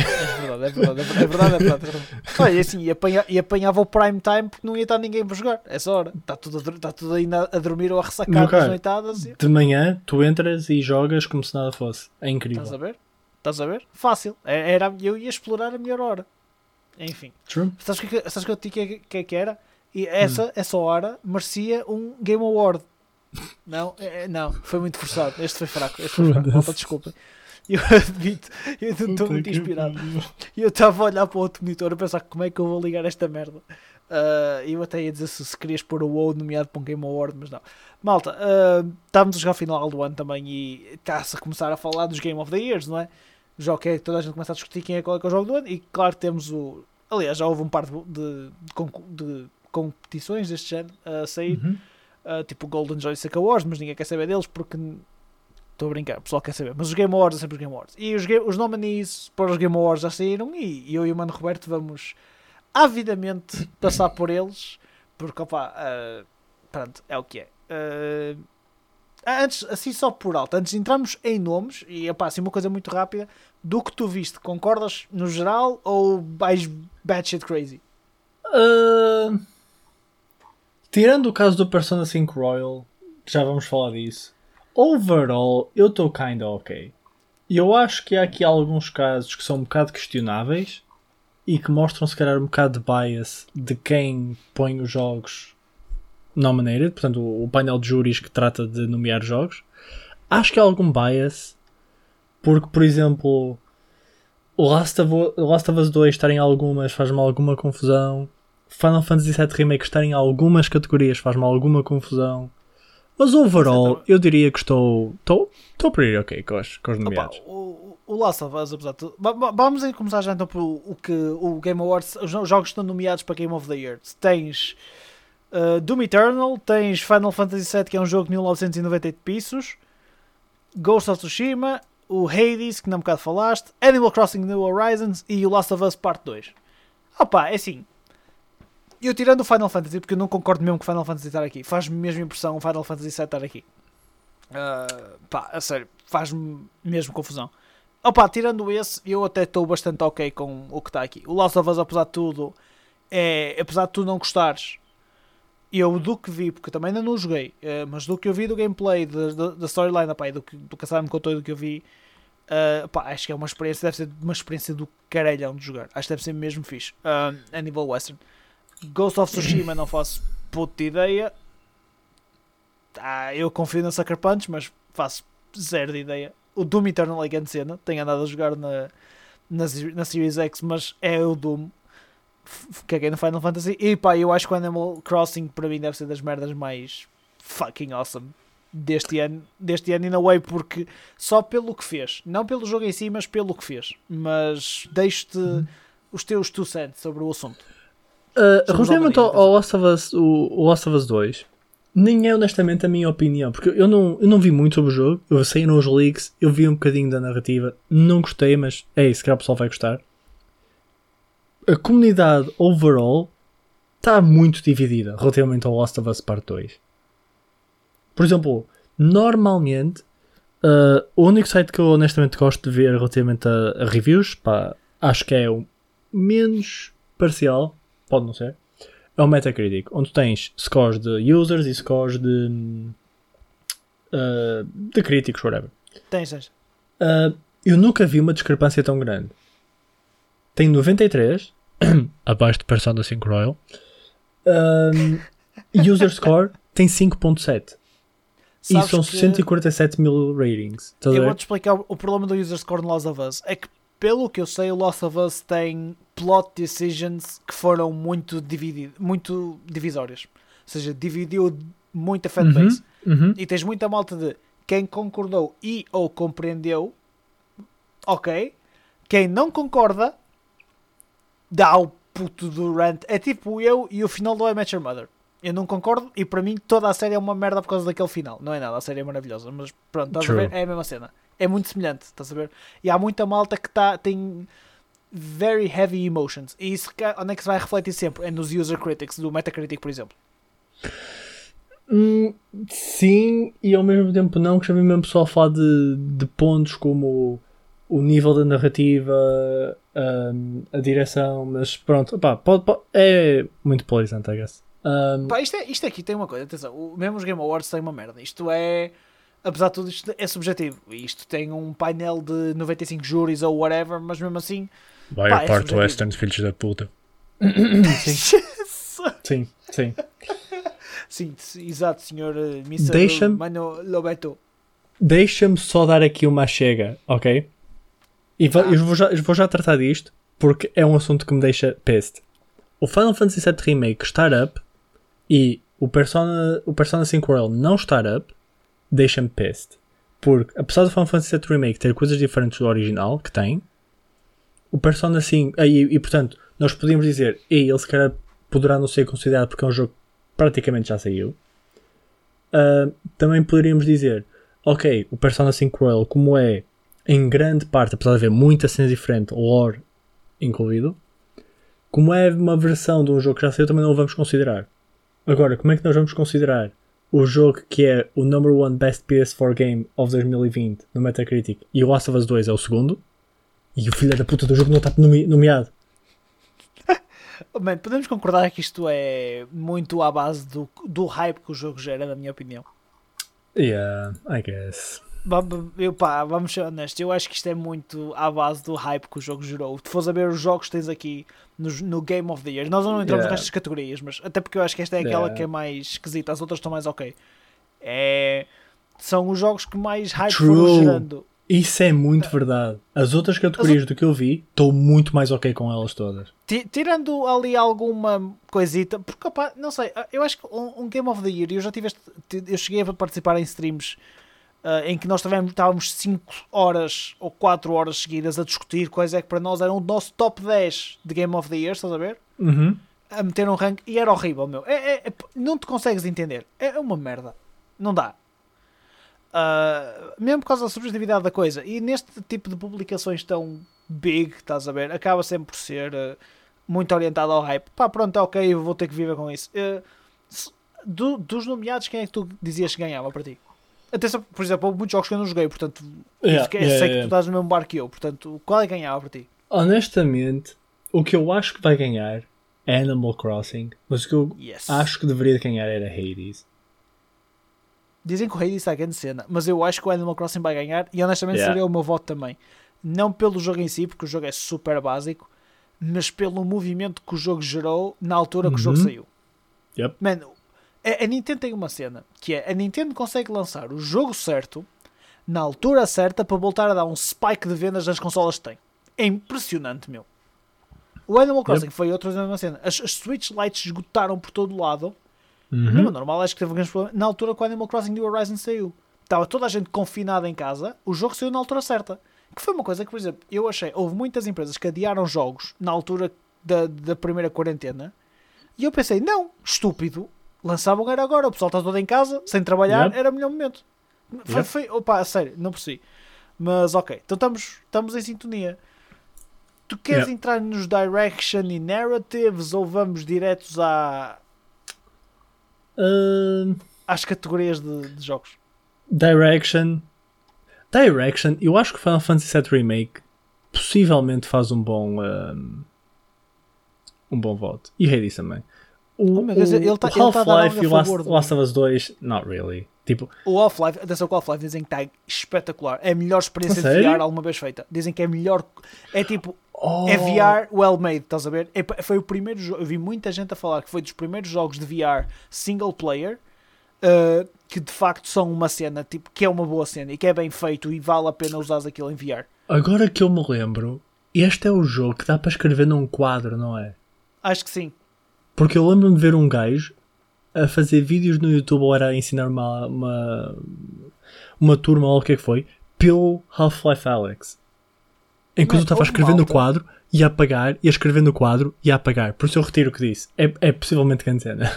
verdade, é verdade, é verdade, é verdade. É verdade, é. Olha, e assim, e, apanha, e apanhava o prime time porque não ia estar ninguém para jogar. Essa hora. Está tudo, está tudo ainda a dormir ou a ressacar das noitadas. E... De manhã tu entras e jogas como se nada fosse. É incrível. Estás a ver? Estás a ver? Fácil. É- Era, eu ia explorar a melhor hora. Enfim. True. Sabes o que, sabes que eu te digo que, que, que era? E essa, essa hora merecia um Game Award. Não, é- é- não, foi muito forçado. Este foi fraco. Este foi fraco. Desculpem. Eu admito, eu não estou muito inspirado. E eu estava a olhar para o outro monitor a pensar como é que eu vou ligar esta merda. E eu até ia dizer se, se querias pôr o WoW nomeado para um Game Award, mas não. Malta, ah, estamos a jogar final do ano também e está-se a começar a falar dos Game of the Years, não é? O jogo que é que toda a gente começa a discutir quem é, qual é, que é o jogo do ano e claro temos o. Aliás, já houve um par de, de, de competições deste género a sair, Uhum. Ah, tipo o Golden Joystick Awards, mas ninguém quer saber deles porque. Estou a brincar, o pessoal quer saber. Mas os Game Awards é sempre os Game Awards. E os, ga- os nominees para os Game Awards já saíram e eu e o Mano Roberto vamos avidamente <coughs> passar por eles, porque opa, uh, pronto, é o que é. Uh, antes, assim só por alto, antes de entrarmos em nomes, e opa, assim uma coisa muito rápida, do que tu viste, concordas no geral ou vais batshit crazy? Uh, tirando o caso do Persona 5 Royal, já vamos falar disso. Overall, eu estou kinda ok. Eu acho que há aqui alguns casos que são um bocado questionáveis e que mostram se calhar um bocado de bias de quem põe os jogos nominated, portanto o painel de júris que trata de nomear jogos. Acho que há algum bias porque, por exemplo, o Last of, Last of Us 2 estar em algumas faz-me alguma confusão. Final Fantasy VII Remake estar em algumas categorias faz-me alguma confusão. Mas overall, eu diria que estou. Estou, estou pretty ok com os, com os nomeados. Opa, o, o Last of Us, apesar de tudo. Vamos começar já então por o que o Game Awards. Os jogos estão nomeados para Game of the Year. Tens uh, Doom Eternal, tens Final Fantasy VII, que é um jogo de 1998 pisos. Ghost of Tsushima, o Hades, que não um bocado falaste, Animal Crossing New Horizons e o Last of Us Part 2. Opa, é assim eu tirando o Final Fantasy, porque eu não concordo mesmo com Final Fantasy estar aqui, faz-me mesmo impressão o Final Fantasy VII estar aqui. Uh, pá, a sério, faz-me mesmo confusão. Opa, tirando esse, eu até estou bastante ok com o que está aqui. O Last of Us, apesar de tudo, é, apesar de tu não gostares, eu do que vi, porque também ainda não joguei, uh, mas do que eu vi do gameplay, da storyline, opa, do que, do que a Sara me contou e do que eu vi, uh, pá, acho que é uma experiência, deve ser uma experiência do caralhão de jogar. Acho que deve ser mesmo fixe, uh, a nível western. Ghost of Tsushima não faço puta ideia. Ah, eu confio na Sucker Punch, mas faço zero de ideia. O Doom Eternal é grande cena. Tenho andado a jogar na, na, na Series X, mas é o Doom. Caguei no Final Fantasy. E pá, eu acho que o Animal Crossing para mim deve ser das merdas mais fucking awesome deste ano, deste ano in a way, porque só pelo que fez, não pelo jogo em si, mas pelo que fez. Mas deixo-te uhum. os teus two cents sobre o assunto. Uh, relativamente ao, ao Last of Us, o, o Last of Us 2, nem é honestamente a minha opinião, porque eu não, eu não vi muito sobre o jogo, eu saí nos leaks, eu vi um bocadinho da narrativa, não gostei, mas é isso, que o pessoal vai gostar. A comunidade overall está muito dividida relativamente ao Last of Us Part 2. Por exemplo, normalmente, uh, o único site que eu honestamente gosto de ver relativamente a, a reviews, pá, acho que é o menos parcial, pode não ser, é o Metacritic, onde tens scores de users e scores de, uh, de críticos, whatever. Tens, tens. Uh, eu nunca vi uma discrepância tão grande. Tem 93, <coughs> abaixo de Persona 5 Royal. Um, user score tem 5.7. E são que... 147 mil ratings. Eu vou-te explicar o problema do user score no Last of Us. É que pelo que eu sei, o Lost of Us tem plot decisions que foram muito, dividido, muito divisórias. Ou seja, dividiu muita fanbase. Uhum, uhum. E tens muita malta de quem concordou e ou compreendeu, ok. Quem não concorda, dá o puto do rant. É tipo eu e o final do I Your Mother. Eu não concordo e para mim toda a série é uma merda por causa daquele final. Não é nada, a série é maravilhosa, mas pronto, estás a ver? É a mesma cena é muito semelhante, estás a ver? E há muita malta que tá, tem very heavy emotions. E isso onde é que se vai refletir sempre? É nos user critics, do Metacritic, por exemplo. Hum, sim, e ao mesmo tempo não, que já vi mesmo pessoal falar de, de pontos como o nível da narrativa, um, a direção, mas pronto, pá, pode, pode, é muito polarizante, I guess. Um, pá, isto, é, isto aqui tem uma coisa, atenção, o, mesmo os Game Awards têm uma merda. Isto é apesar de tudo isto é subjetivo. Isto tem um painel de 95 júris ou whatever, mas mesmo assim. Vai a parte é Western, filhos da puta. sim. <laughs> sim, sim. Sim, exato, senhor uh, Mr. Deixa Mano Lobeto. Deixa-me só dar aqui uma chega, ok? E ah. eu, vou já, eu vou já tratar disto porque é um assunto que me deixa peste. O Final Fantasy VII Remake estar up e o Persona, o Persona 5 Royal não estar up deixa-me peste. Porque, apesar do Final Fantasy VII Remake ter coisas diferentes do original, que tem, o Persona 5, e, e portanto, nós podíamos dizer, e ele se calhar poderá não ser considerado porque é um jogo que praticamente já saiu. Uh, também poderíamos dizer, ok, o Persona 5 Royal, como é em grande parte, apesar de haver muita cena diferente, lore incluído, como é uma versão de um jogo que já saiu, também não o vamos considerar. Agora, como é que nós vamos considerar o jogo que é o number one best PS4 game of 2020 no Metacritic e o Last of Us 2 é o segundo? E o filho da puta do jogo não está nome- nomeado. <laughs> Bem, podemos concordar que isto é muito à base do, do hype que o jogo gera, na minha opinião. Yeah, I guess. Vamos, eu, pá, vamos ser honestos, eu acho que isto é muito à base do hype que o jogo gerou. Se fores a ver os jogos que tens aqui no, no Game of the Year, nós não entramos Yeah. nestas categorias, mas até porque eu acho que esta é aquela Yeah. que é mais esquisita, as outras estão mais ok. É, são os jogos que mais hype True. foram gerando. Isso é muito verdade. As outras categorias do que eu vi, estou muito mais ok com elas todas. Ti- Tirando ali alguma coisita, porque opá, não sei, eu acho que um, um Game of the Year, eu já tive este, eu cheguei a participar em streams ah, em que nós tivemos, estávamos 5 horas ou 4 horas seguidas a discutir quais é que para nós eram o nosso top 10 de Game of the Year, estás a ver? Uhum. A meter um rank e era horrível, meu. É, é- é- não te consegues entender. É uma merda. Não dá. Ah, mesmo por causa da subjetividade da coisa. E neste tipo de publicações tão big, estás a ver, acaba sempre por ser ah, muito orientado ao hype. Pá, pronto, é ok, vou ter que viver com isso. Se- do- dos nomeados, quem é que tu dizias que ganhava para ti? Atenção, por exemplo, houve muitos jogos que eu não joguei, portanto, Yeah, yeah, sei que yeah. tu estás no mesmo bar que eu, portanto, qual é que ganhava para ti? Honestamente, o que eu acho que vai ganhar é Animal Crossing, mas o que eu Yes. acho que deveria ganhar era Hades. Dizem que o Hades está a grande cena, mas eu acho que o Animal Crossing vai ganhar e honestamente seria o meu voto também. Não pelo jogo em si, porque o jogo é super básico, mas pelo movimento que o jogo gerou na altura que o jogo Uhum. saiu. Yep. A, a Nintendo tem uma cena que é a Nintendo consegue lançar o jogo certo na altura certa para voltar a dar um spike de vendas das consolas que tem. É impressionante, meu. O Animal Crossing foi outra mesma cena. As, as Switch Lights esgotaram por todo lado. Uhum. Não, normal, acho que teve um grande problema. Na altura que o Animal Crossing New Horizons saiu, estava toda a gente confinada em casa, o jogo saiu na altura certa. Que foi uma coisa que, por exemplo, eu achei. Houve muitas empresas que adiaram jogos na altura da, da primeira quarentena e eu pensei, não, estúpido, lançavam era agora, o pessoal está todo em casa, sem trabalhar, Yep. era o melhor momento. Foi, Yep. foi, opa, sério, não percebi. Mas ok, então estamos, estamos em sintonia. Tu queres Yep. entrar nos direction e narratives ou vamos diretos à, Ahn, às categorias de, de jogos? Direction. Direction, eu acho que Final Fantasy VII Remake possivelmente faz um bom. ahm, um bom voto. E Hades também. O, Oh, meu Deus, o- ele tá- tá Half-Life algo e o Last, favor do- Last of Us 2, not really. Tipo, O Half-Life, atenção que o Half-Life dizem que está espetacular. É a melhor experiência de? VR alguma vez feita. Dizem que é melhor. É tipo, oh, é VR well made, estás a ver? É foi o primeiro jogo. Eu vi muita gente a falar que foi dos primeiros jogos de VR single player uh, que de facto são uma cena, tipo, que é uma boa cena e que é bem feito e vale a pena usar aquilo em VR. Agora que eu me lembro, este é o jogo que dá para escrever num quadro, não é? Acho que sim. Porque eu lembro-me de ver um gajo a fazer vídeos no YouTube ou era a ensinar uma, uma, uma turma ou o que é que foi, pelo Half-Life Alex. Enquanto eu estava a houve escrever no malta- quadro e a apagar, e a escrever no quadro e a apagar. Por isso eu retiro o que disse. É, é possivelmente grande cena.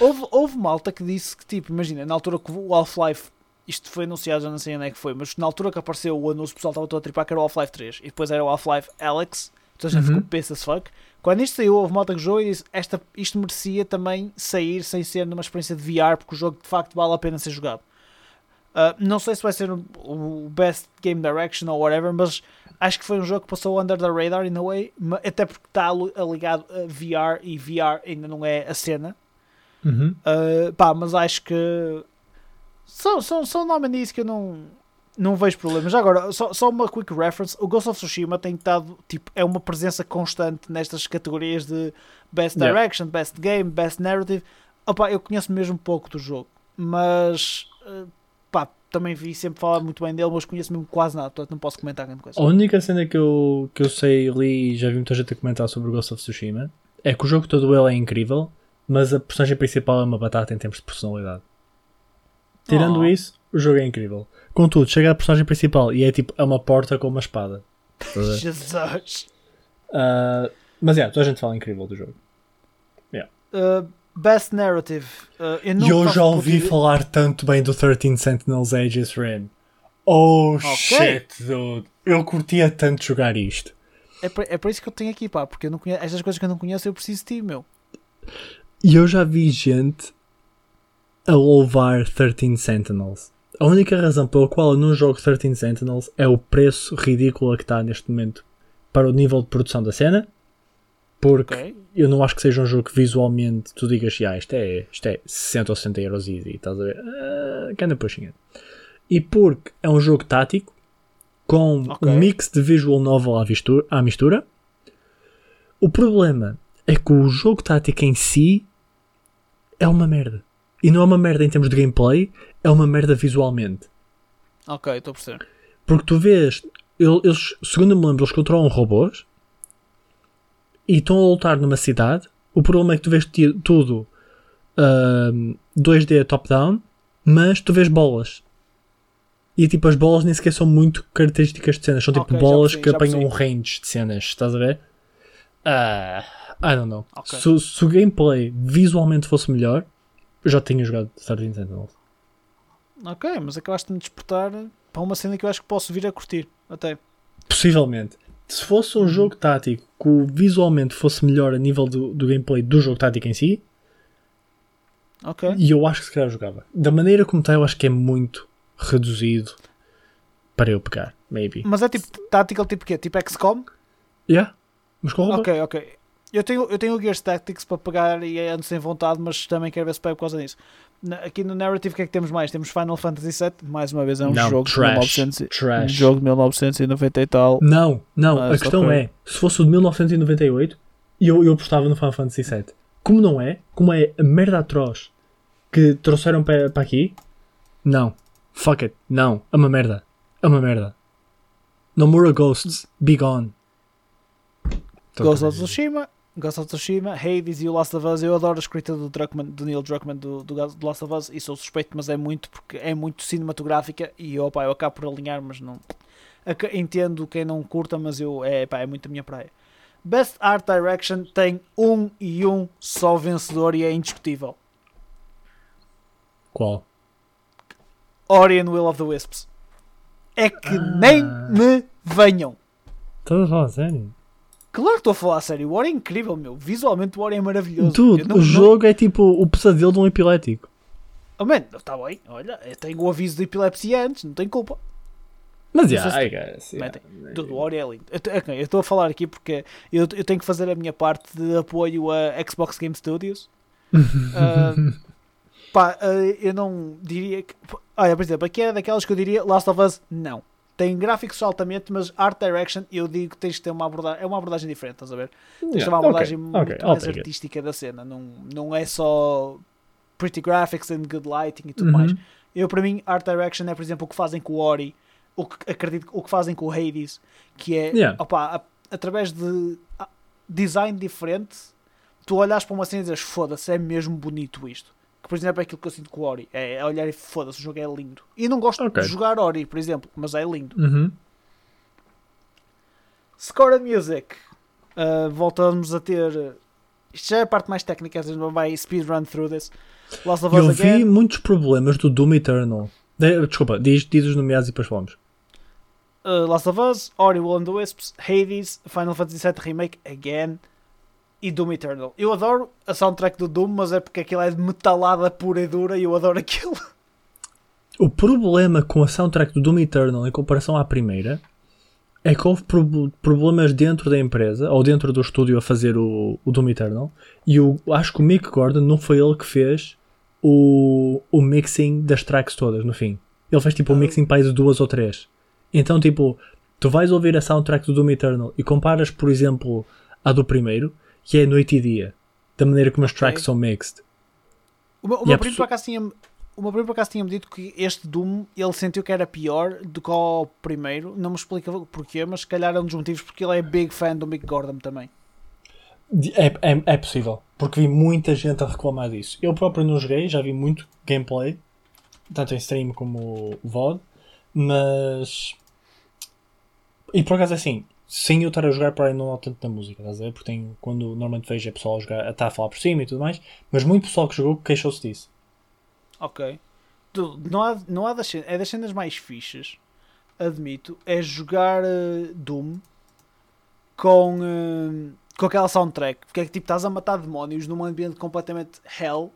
Houve, houve malta que disse que, tipo, imagina, na altura que o Half-Life, isto foi anunciado, já não sei onde é que foi, mas na altura que apareceu o anúncio, o pessoal estava todo a tripar que era o Half-Life 3 e depois era o Half-Life Alex, então já Uhum. ficou as fuck. Quando isto saiu, houve malta que jogou e disse: esta, isto merecia também sair sem ser numa experiência de VR, porque o jogo de facto vale a pena ser jogado. Uh, não sei se vai ser o, best game direction ou whatever, mas acho que foi um jogo que passou under the radar in a way, até porque está ali- ligado a VR e VR ainda não é a cena. Uhum. Uh, pá, mas acho que são, são, são nominees que eu não, não vejo problemas. Já agora, só, só uma quick reference: o Ghost of Tsushima tem estado, tipo, é uma presença constante nestas categorias de Best Yeah. Direction, Best Game, Best Narrative. Opa, eu conheço mesmo pouco do jogo, mas uh, pá, também vi sempre falar muito bem dele, mas conheço mesmo quase nada, portanto não posso comentar grande coisa. A única cena que eu, que eu sei, li e já vi muita gente a comentar sobre o Ghost of Tsushima é que o jogo todo ele é incrível, mas a personagem principal é uma batata em termos de personalidade. Tirando Oh. isso, o jogo é incrível. Contudo, chega a personagem principal e é tipo é uma porta com uma espada. <laughs> Jesus! Ah, mas é, toda a gente fala incrível do jogo. Uh, best Narrative. Uh, eu eu já ouvi ideia- falar tanto bem do 13 Sentinels Aegis Rim. Oh Ok. shit, dude. Eu curtia tanto jogar isto. é, por, é isso que eu tenho aqui, pá, porque eu não conheço, estas coisas que eu não conheço eu preciso de ti, meu. E eu já vi gente a louvar 13 Sentinels. A única razão pela qual eu não jogo 13 Sentinels é o preço ridículo que está neste momento para o nível de produção da cena. Porque Ok? eu não acho que seja um jogo que visualmente tu digas, ah, isto, é, isto é 60 ou 60 euros easy, estás a ver? Uh, kinda pushing it. E porque é um jogo tático com Ok. um mix de visual novel à, vistura, à mistura. O problema é que o jogo tático em si é uma merda. E não é uma merda em termos de gameplay, é uma merda visualmente. Ok, estou a perceber. Porque tu vês, ele- eles, segundo me lembro, eles controlam robôs e estão a lutar numa cidade. O problema é que tu vês tudo ahm, 2D top-down, mas tu vês bolas. E tipo, as bolas nem sequer são muito características de cenas, são tipo Ok, já bolas percebi, que apanham um range de cenas, estás a ver? Ah, I don't know. Ok. Se, se o gameplay visualmente fosse melhor, eu já tinha jogado 13 Sentinels. Ok, mas acabaste de me despertar para uma cena que eu acho que posso vir a curtir. Até. Possivelmente. Se fosse um jogo tático que visualmente fosse melhor a nível do, do gameplay do jogo tático em si, Ok. e eu acho que se calhar jogava. Da maneira como está, eu acho que é muito reduzido para eu pegar, maybe. Mas é tipo tático, tipo quê? Tipo XCOM? Yeah? Mas com roupa? Ok, ok. Eu tenho, eu tenho o Gears Tactics para pegar e ando sem vontade, mas também quero ver se pego por causa disso. Aqui no Narrative, o que é que temos mais? Temos Final Fantasy VII, mais uma vez é um Não, jogo de trash. 1900, e- um Trash. jogo de 1990 e tal. Não, não. Mas, a questão é, se fosse o de 1998, eu, eu apostava no Final Fantasy VII. Como não é, como é a merda atroz que trouxeram para, para aqui, não. Fuck it. Não. É uma merda. É uma merda. Nomura Ghosts. Be gone. Ghost of Tsushima, Ghost of Tsushima, Hades e o Last of Us. Eu adoro a escrita do, Druckmann, do Neil Druckmann do, do do Last of Us e sou suspeito, mas é muito porque é muito cinematográfica e opa, eu acabo por alinhar, mas não. Entendo quem não curta, mas eu é, pá, é muito a minha praia. Best Art Direction tem um e um só vencedor e é indiscutível. Qual? Ori and Will of the Wisps. É que nem me venham. Estás a falar sério? Claro que estou a falar a sério. O Ori é incrível, meu. Visualmente o Ori é maravilhoso. Dude, Eu não- o não- jogo é tipo o pesadelo de um epilético. Oh, man, está bem. Olha, eu tenho o aviso de epilepsia antes, não tenho culpa. Mas Não yeah, I guess. yeah. Dude, o Ori é lindo. Eu, estou a falar aqui porque eu, eu tenho que fazer a minha parte de apoio a Xbox Game Studios. <laughs> Ah, pá, ah, eu não diria que. Olha, por exemplo, aqui é daquelas que eu diria Last of Us, não. Tem gráficos altamente, mas Art Direction, eu digo que tens de ter uma abordagem. É uma abordagem diferente, estás a ver? Tens de ter uma abordagem ok, muito I'll mais take it. artística da cena. Não, não é só pretty graphics and good lighting e tudo Uhum. mais. Eu, para mim, Art Direction é, por exemplo, o que fazem com o Ori, o que acredito o que fazem com o Hades, que é Yeah. opá, a- através de design diferente, tu olhas para uma cena e dizes foda-se, é mesmo bonito isto. Que, por exemplo, é aquilo que eu sinto com o Ori. É, é olhar e foda-se, o jogo é lindo. E não gosto Ok. de jogar Ori, por exemplo, mas é lindo. Uhum. Score and Music. Uh, voltamos a ter. Isto já é a parte mais técnica, a gente vai speedrun through this. Last of Us Eu vi Again. muitos problemas do Doom Eternal. De- desculpa, diz, diz os nomeados e depois falamos. uh, Last of Us, Ori Will and the Wisps, Hades, Final Fantasy VII Remake Again e Doom Eternal. Eu adoro a soundtrack do Doom, mas é porque aquilo é de metalada pura e dura e eu adoro aquilo. <laughs> O problema com a soundtrack do Doom Eternal em comparação à primeira é que houve prob- problemas dentro da empresa ou dentro do estúdio a fazer o, o Doom Eternal e o, acho que o Mick Gordon não foi ele que fez o, o mixing das tracks todas no fim. Ele fez tipo o Ah. mixing para de duas ou três. Então, tipo, tu vais ouvir a soundtrack do Doom Eternal e comparas, por exemplo, a do primeiro, que é noite e dia, da maneira como as tracks são mixed. O meu, o meu a primo pessoa- por acaso tinha o meu primo por acaso tinha-me dito que este Doom ele sentiu que era pior do que o primeiro. Não me explica porquê, mas se calhar é um dos motivos porque ele é big fan do Mick Gordon também. É, é, é possível, porque vi muita gente a reclamar disso. Eu próprio não joguei, já vi muito gameplay, tanto em stream como VOD, mas. E por acaso assim, sem eu estar a jogar, para aí não tanto da música, estás a ver? Porque tem, quando normalmente vejo é pessoal a jogar, a estar a falar por cima e tudo mais, mas muito pessoal que jogou queixou-se disso. Ok. Não há, não há das é das cenas mais fixas, admito, é jogar eh, Doom com, eh, com aquela soundtrack. Porque é que tipo, estás a matar demónios num ambiente completamente hell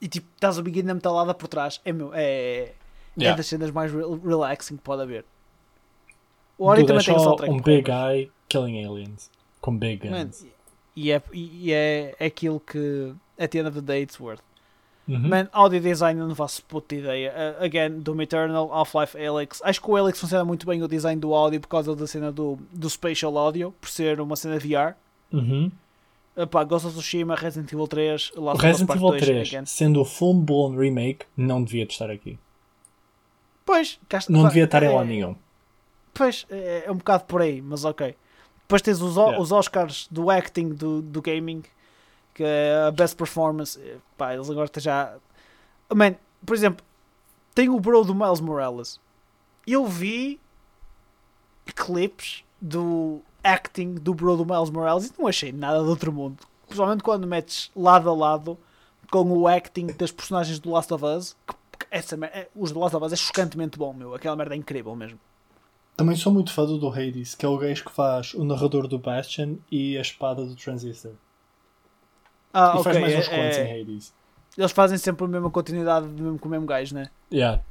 e tipo, estás a ouvir na metalada por trás. É, meu, é, é Yeah. das cenas mais re- relaxing que pode haver. O Ori Dude, é também tem só soundtrack. um big guy killing aliens. Com big Man, guns. e é, e é, é aquilo que at the end of the day it's worth. Uhum. Man, audio design eu não faço puta ideia. Uh, again, Doom Eternal, Half-Life Alyx. Acho que o Alyx funciona muito bem o design do áudio por causa da cena do, do Spatial Audio, por ser uma cena VR. Uhum. Uh, pá, Ghost of Tsushima, Resident Evil 3, O Last Us Resident Evil 2, 3, again. sendo o full blown remake, não devia de estar aqui. Pois, cá está- Não pá, devia estar em é- lá nenhum. Pois, é, é um bocado por aí, mas ok. Depois tens os, Yeah. os Oscars do acting do, do gaming, que é a Best Performance. eh, Pá, eles agora estão já. Man, por exemplo, tem o bro do Miles Morales. Eu vi clipes do acting do bro do Miles Morales e não achei nada do outro mundo. Principalmente quando metes lado a lado com o acting das personagens do Last of Us. Que, essa, é- os do Last of Us é chocantemente bom, meu. Aquela merda é incrível mesmo. Também sou muito fã do do Hades, que é o gajo que faz o narrador do Bastion e a espada do Transistor. Ah, e ok. faz mais uns é- quantos é- em Hades. eles fazem sempre a mesma continuidade mesmo com o mesmo gajo, né? Yeah.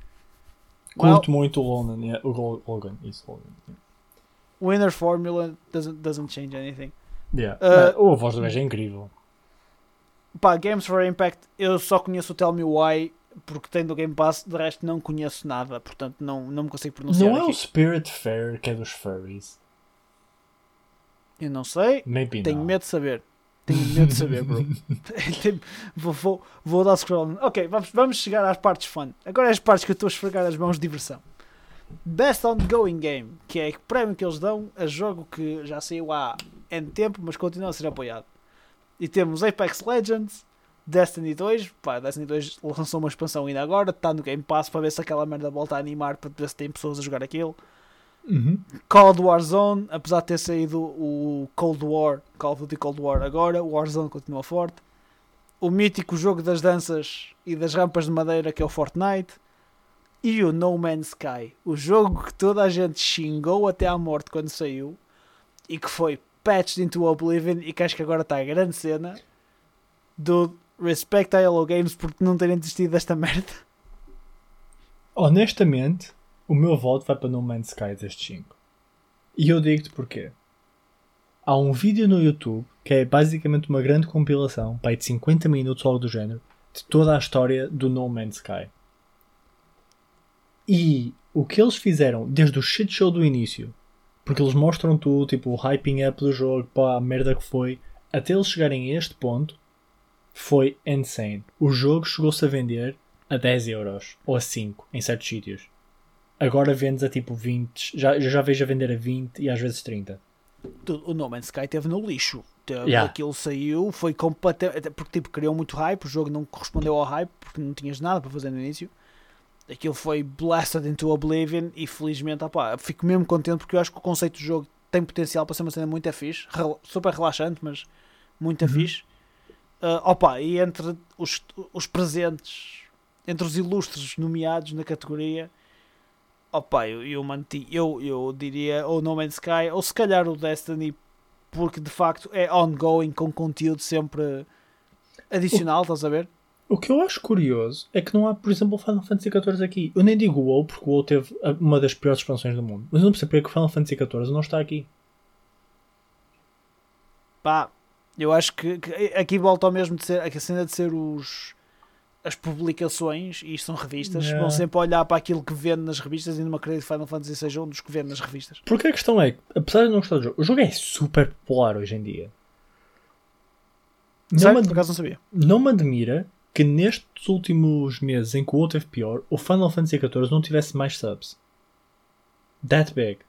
Well- Curto muito o Logan, yeah, o Lo- Logan. Isso, Logan. Winner Formula doesn't, doesn't change anything. Yeah. Uh, Não, a voz do gajo é incrível. Pá, Games for Impact, eu só conheço o Tell Me Why porque tem do Game Pass, de resto não conheço nada, portanto não, não me consigo pronunciar Não é o aqui. Spirit Fair que é dos furries? Eu não sei, Maybe tenho medo de saber. Tenho medo de saber, bro. <laughs> <laughs> Vou, vou, vou dar scroll. Ok, vamos, vamos chegar às partes fun. Agora é as partes que eu estou a esfregar as mãos de diversão. Best Ongoing Game, que é o prémio que eles dão a jogo que já saiu há N tempo, mas continua a ser apoiado. E temos Apex Legends, Destiny 2. Pá, Destiny 2 lançou uma expansão ainda agora, está no Game Pass para ver se aquela merda volta a animar, para ver se tem pessoas a jogar aquilo. Uhum. Cold War Zone, apesar de ter saído o Cold War, Call of Duty Cold War agora, o Warzone continua forte. O mítico jogo das danças e das rampas de madeira que é o Fortnite. E o No Man's Sky, o jogo que toda a gente xingou até à morte quando saiu e que foi patched into Oblivion e que acho que agora está a grande cena do Respect a Hello Games por não terem desistido desta merda. Honestamente, o meu voto vai para No Man's Sky destes 5. E eu digo-te porquê. Há um vídeo no YouTube que é basicamente uma grande compilação, pai de 50 minutos algo do género, de toda a história do No Man's Sky. E o que eles fizeram desde o shit show do início, porque eles mostram tudo, tipo o hyping up do jogo, pá, a merda que foi, até eles chegarem a este ponto, foi insane. O jogo chegou-se a vender a 10 euros ou a 5 em certos sítios. Agora vendes a tipo 20, já, já vejo a vender a 20 e às vezes 30. Tu- O No Man's Sky teve no lixo. Teve- Yeah. Aquilo saiu, foi completamente. Porque tipo, criou muito hype, o jogo não correspondeu ao hype porque não tinhas nada para fazer no início. Aquilo foi blasted into Oblivion e felizmente, opá, fico mesmo contente porque eu acho que o conceito do jogo tem potencial para ser uma cena muito fixe, super relaxante, mas muito fixe. Ah, opa, e entre os, os presentes, entre os ilustres nomeados na categoria, opa, eu, eu manti, eu, eu diria ou No Man's Sky ou se calhar o Destiny, porque de facto é ongoing com conteúdo sempre adicional, estás a ver? O que eu acho curioso é que não há, por exemplo, o Final Fantasy XIV aqui. Eu nem digo o WoW porque o WoW teve uma das piores expansões do mundo. Mas eu não percebo porque que o Final Fantasy XIV não está aqui. Pá, eu acho que, que aqui volta ao mesmo de ser a cena de ser os as publicações, e isto são revistas, Yeah. vão sempre olhar para aquilo que vende nas revistas e não acredito que Final Fantasy seja um dos que vende nas revistas. Porque a questão é que, apesar de não gostar do jogo, o jogo é super popular hoje em dia. Não me, acaso não sabia. não me admira que nestes últimos meses em que o WoW teve pior, o Final Fantasy XIV não tivesse mais subs. That big.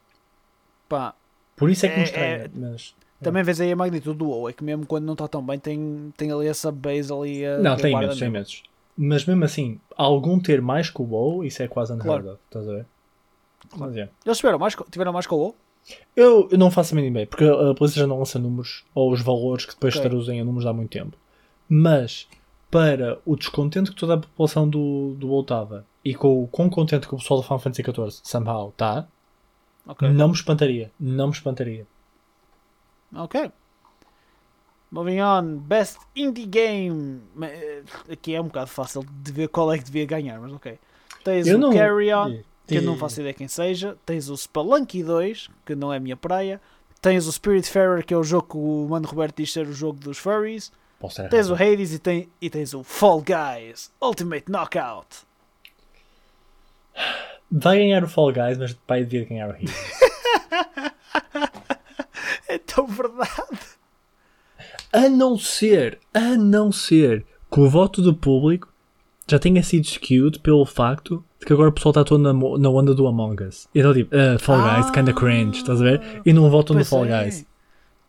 Pá, Por isso é que me É- estranha. é- Mas... também vês aí a magnitude do WoW, é que mesmo quando não está tão bem tem, tem ali essa base ali a Não, que tem imensos, tem imensos. Mas mesmo assim, algum ter mais que o WoW, isso é quase unheard Claro. of, estás a ver? Mas, é. Eles tiveram mais, tiveram mais com o WoW? eu, eu não faço a mínima ideia, porque a PlayStation não lança números, ou os valores que depois Ok. traduzem a números há muito tempo. Mas, para o descontente que toda a população do, do WoW estava, e com o quão contente que o pessoal do Final Fantasy XIV somehow está, Ok. não me espantaria. Não me espantaria. Ok. Moving on. Best Indie Game. Eh, Aqui é um bocado fácil de ver qual é que devia ganhar, mas ok. Tens Eu o não- Carry On, que eu não faço ideia quem seja. Tens o Spelunky 2, que não é a minha praia. Tens o Spiritfarer, que é o jogo que o Mano Roberto diz ser o jogo dos furries. Tens o. Hades e, tem, e tens o Fall Guys Ultimate Knockout. Vai ganhar o Fall Guys, mas pai devia ganhar o Hero. <laughs> É tão verdade. A não ser, a não ser que o voto do público já tenha sido skewed pelo facto de que agora o pessoal está todo na, na onda do Among Us. Então, tipo, ah, Fall Guys, kinda cringe, estás a ver? E não votam no Fall é. Guys.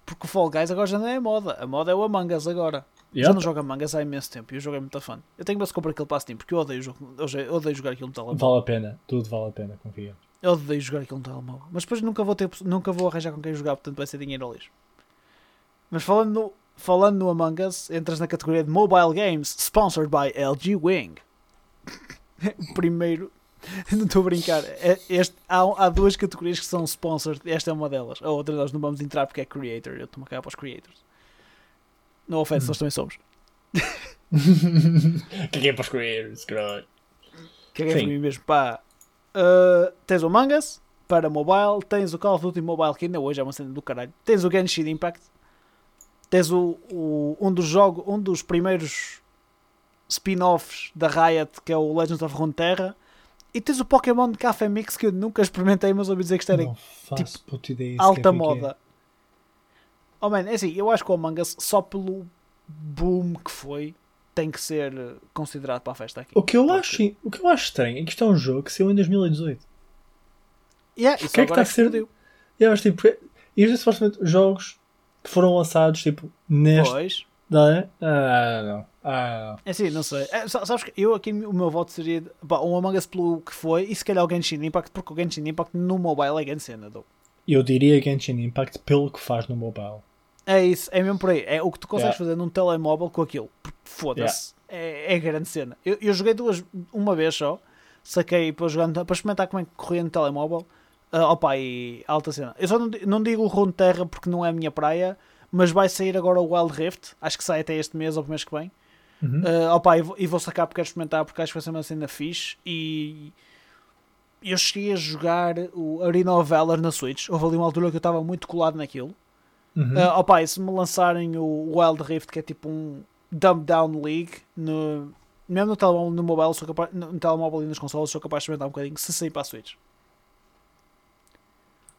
Porque o Fall Guys agora já não é moda. A moda é o Among Us agora. Já Yep. não jogo Among Us há imenso tempo e o jogo é muito fã. Eu tenho que ver se comprar aquele passo Steam porque eu odeio, já- eu odeio jogar aquilo no telemóvel. Vale a pena, tudo vale a pena, confia. Eu odeio jogar aquilo no telemóvel. Mas depois nunca vou, ter, nunca vou arranjar com quem jogar, portanto vai ser dinheiro ao lixo. Mas falando no, falando no Among Us, entras na categoria de Mobile Games, sponsored by LG Wing. <laughs> primeiro. <laughs> Não estou a brincar. É- Este, há, há duas categorias que são sponsored. Esta é uma delas. A outra nós não vamos entrar porque é Creator. Eu estou-me a cagar para os Creators. Não ofensa, nós também somos. <laughs> Caguei para os careers, caralho. Caguei para mim mesmo. Pá. Uh, tens o Mangas para mobile, tens o Call of Duty Mobile, que ainda hoje é uma cena do caralho. Tens o Genshin Impact, tens o, o- um dos jogos, um dos primeiros spin-offs da Riot, que é o Legends of Runeterra, e tens o Pokémon de Café Mix que eu nunca experimentei, mas ouvi dizer que isto era ideia alta é. moda. Oh man, é assim, eu acho que o Among Us, só pelo boom que foi, tem que ser considerado para a festa aqui. O que, eu Porque- acho, o que eu acho estranho é que isto é um jogo que saiu em 2018. Yeah, O isso que é que está a ser- explodiu. Eu acho tipo, isto é supostamente jogos que foram lançados tipo neste. Pois. Não é? Ah, não. Ah, não. É assim, não sei. É, sa- sabes que eu aqui o meu voto seria pá, um Among Us pelo que foi e se calhar o Genshin Impact, porque o Genshin Impact no mobile é grande cena. Eu diria Genshin Impact pelo que faz no mobile. É isso, é mesmo por aí. É o que tu consegues Yeah. fazer num telemóvel com aquilo. Foda-se. É, é grande cena. Eu, eu joguei duas, uma vez só, saquei para, jogar, para experimentar como é que corria no telemóvel. Ah, opa, e alta cena. Eu só não, não digo o Runeterra porque não é a minha praia, mas vai sair agora o Wild Rift. Acho que sai até este mês ou pro mês que vem. Uhum. Uh, opa, e, vou, e vou sacar porque quero experimentar porque acho que vai ser uma cena fixe e eu cheguei a jogar o Arena of Valor na Switch houve ali uma altura que eu estava muito colado naquilo Uhum. uh, opa, e se me lançarem o Wild Rift que é tipo um Dumb Down League no, mesmo no telemóvel no mobile sou capaz, no, no telemóvel e nas consoles sou capaz de experimentar um bocadinho se sair para a Switch